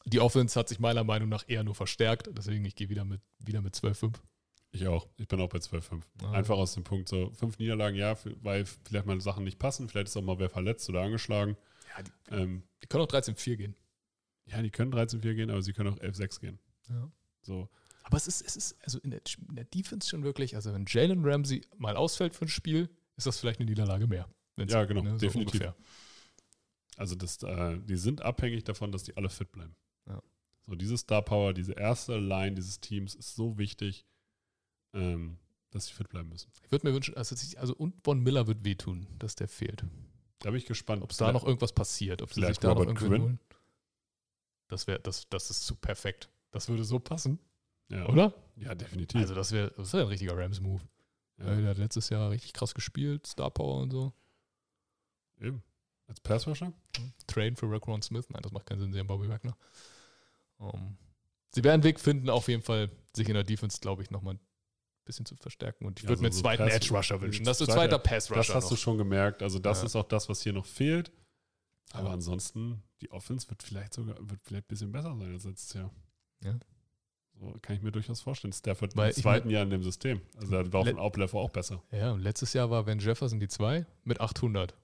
Die Offense hat sich meiner Meinung nach eher nur verstärkt, deswegen ich gehe wieder mit, wieder mit 12-5. Ich auch. Ich bin auch bei 12-5. Ah. Einfach aus dem Punkt so, fünf Niederlagen, ja, weil vielleicht mal Sachen nicht passen, vielleicht ist auch mal wer verletzt oder angeschlagen. Ja, die, Ähm, die können auch 13-4 gehen. ja, die können 13-4 gehen, aber sie können auch 11-6 gehen. Ja. So, Aber es ist, es ist also in der, in der Defense schon wirklich, also wenn Jalen Ramsey mal ausfällt für ein Spiel, ist das vielleicht eine Niederlage mehr. Ja, genau, so definitiv. ungefähr. also das, äh, die sind abhängig davon, dass die alle fit bleiben. Ja. So, diese Star Power, diese erste Line dieses Teams ist so wichtig, ähm, dass sie fit bleiben müssen. Ich würde mir wünschen, also, also und Von Miller wird wehtun, dass der fehlt. Da bin ich gespannt. Ob es da noch irgendwas passiert, ob sie sich da noch Robert irgendwie Quinn? holen. Das wäre, das, das ist zu perfekt. Das würde so passen, ja. oder? Ja, definitiv. Also das wäre das wär ein richtiger Rams-Move. ja, Der hat letztes Jahr richtig krass gespielt, Star Power und so. eben. Als Passrusher? Train für Raquan Smith. Nein, das macht keinen Sinn, sie haben Bobby Wagner. Um, sie werden einen Weg finden, auf jeden Fall sich in der Defense, glaube ich, nochmal bisschen zu verstärken. Und ich Ja, würde so- mir einen so zweiten Pass- Edge-Rusher wünschen. Das ist ein Zweiter- zweiter Pass-Rusher Das hast du noch. schon gemerkt. Also das Ja. ist auch das, was hier noch fehlt. Aber Ja. ansonsten, die Offense wird vielleicht sogar wird vielleicht ein bisschen besser sein als letztes Jahr. Ja. So kann ich mir durchaus vorstellen. Stafford Weil im zweiten Jahr in dem System. Also da war auf Let- dem Outlevel auch besser. Ja, und letztes Jahr war Van Jefferson die 2 mit 800.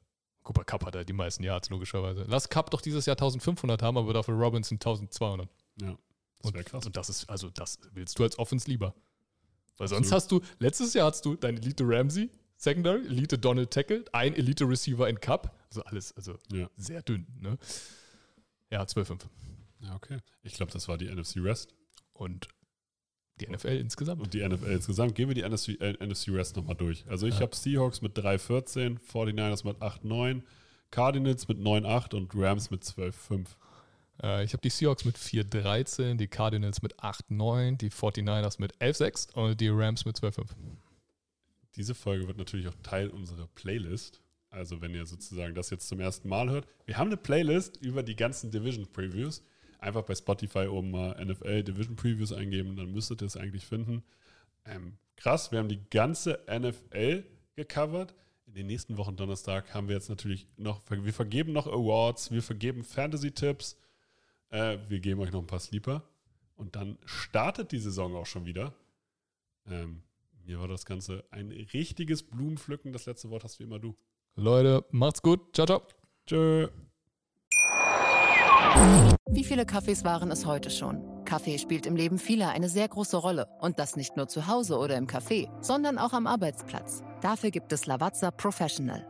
Cooper Cup hat er die meisten Yards, logischerweise. Lass Cup doch dieses Jahr 1500 haben, aber dafür Robinson 1200. Ja. Das wäre krass. Und das ist, also das willst du als Offense lieber. Weil Absolut. sonst hast du, letztes Jahr hast du dein Elite Ramsey, Secondary, Elite Donald Tackle, ein Elite Receiver in Cup. Also alles, also Ja. sehr dünn, ne? Ja, 12-5. ja, okay. Ich glaube, das war die NFC Rest. Und die NFL insgesamt. Und die NFL insgesamt. Gehen wir die NFC, äh, NFC Rest nochmal durch. Also ich Ja. habe Seahawks mit 3-14, 49ers mit 8-9, Cardinals mit 9-8 und Rams mit 12-5. Äh, ich habe die Seahawks mit 4-13, die Cardinals mit 8-9, die 49ers mit 11-6 und die Rams mit 12-5. Diese Folge wird natürlich auch Teil unserer Playlist. Also wenn ihr sozusagen das jetzt zum ersten Mal hört. Wir haben eine Playlist über die ganzen Division Previews. Einfach bei Spotify oben mal NFL Division Previews eingeben, dann müsstet ihr es eigentlich finden. Ähm, krass, wir haben die ganze NFL gecovert. In den nächsten Wochen Donnerstag haben wir jetzt natürlich noch, wir vergeben noch Awards, wir vergeben Fantasy-Tipps, äh, wir geben euch noch ein paar Sleeper. Und dann startet die Saison auch schon wieder. Ähm, mir war das Ganze ein richtiges Blumenpflücken. Das letzte Wort hast wie immer du. Leute, macht's gut. Ciao, ciao. Tschö. Wie viele Kaffees waren es heute schon? Kaffee spielt im Leben vieler eine sehr große Rolle. Und das nicht nur zu Hause oder im Café, sondern auch am Arbeitsplatz. Dafür gibt es Lavazza Professional.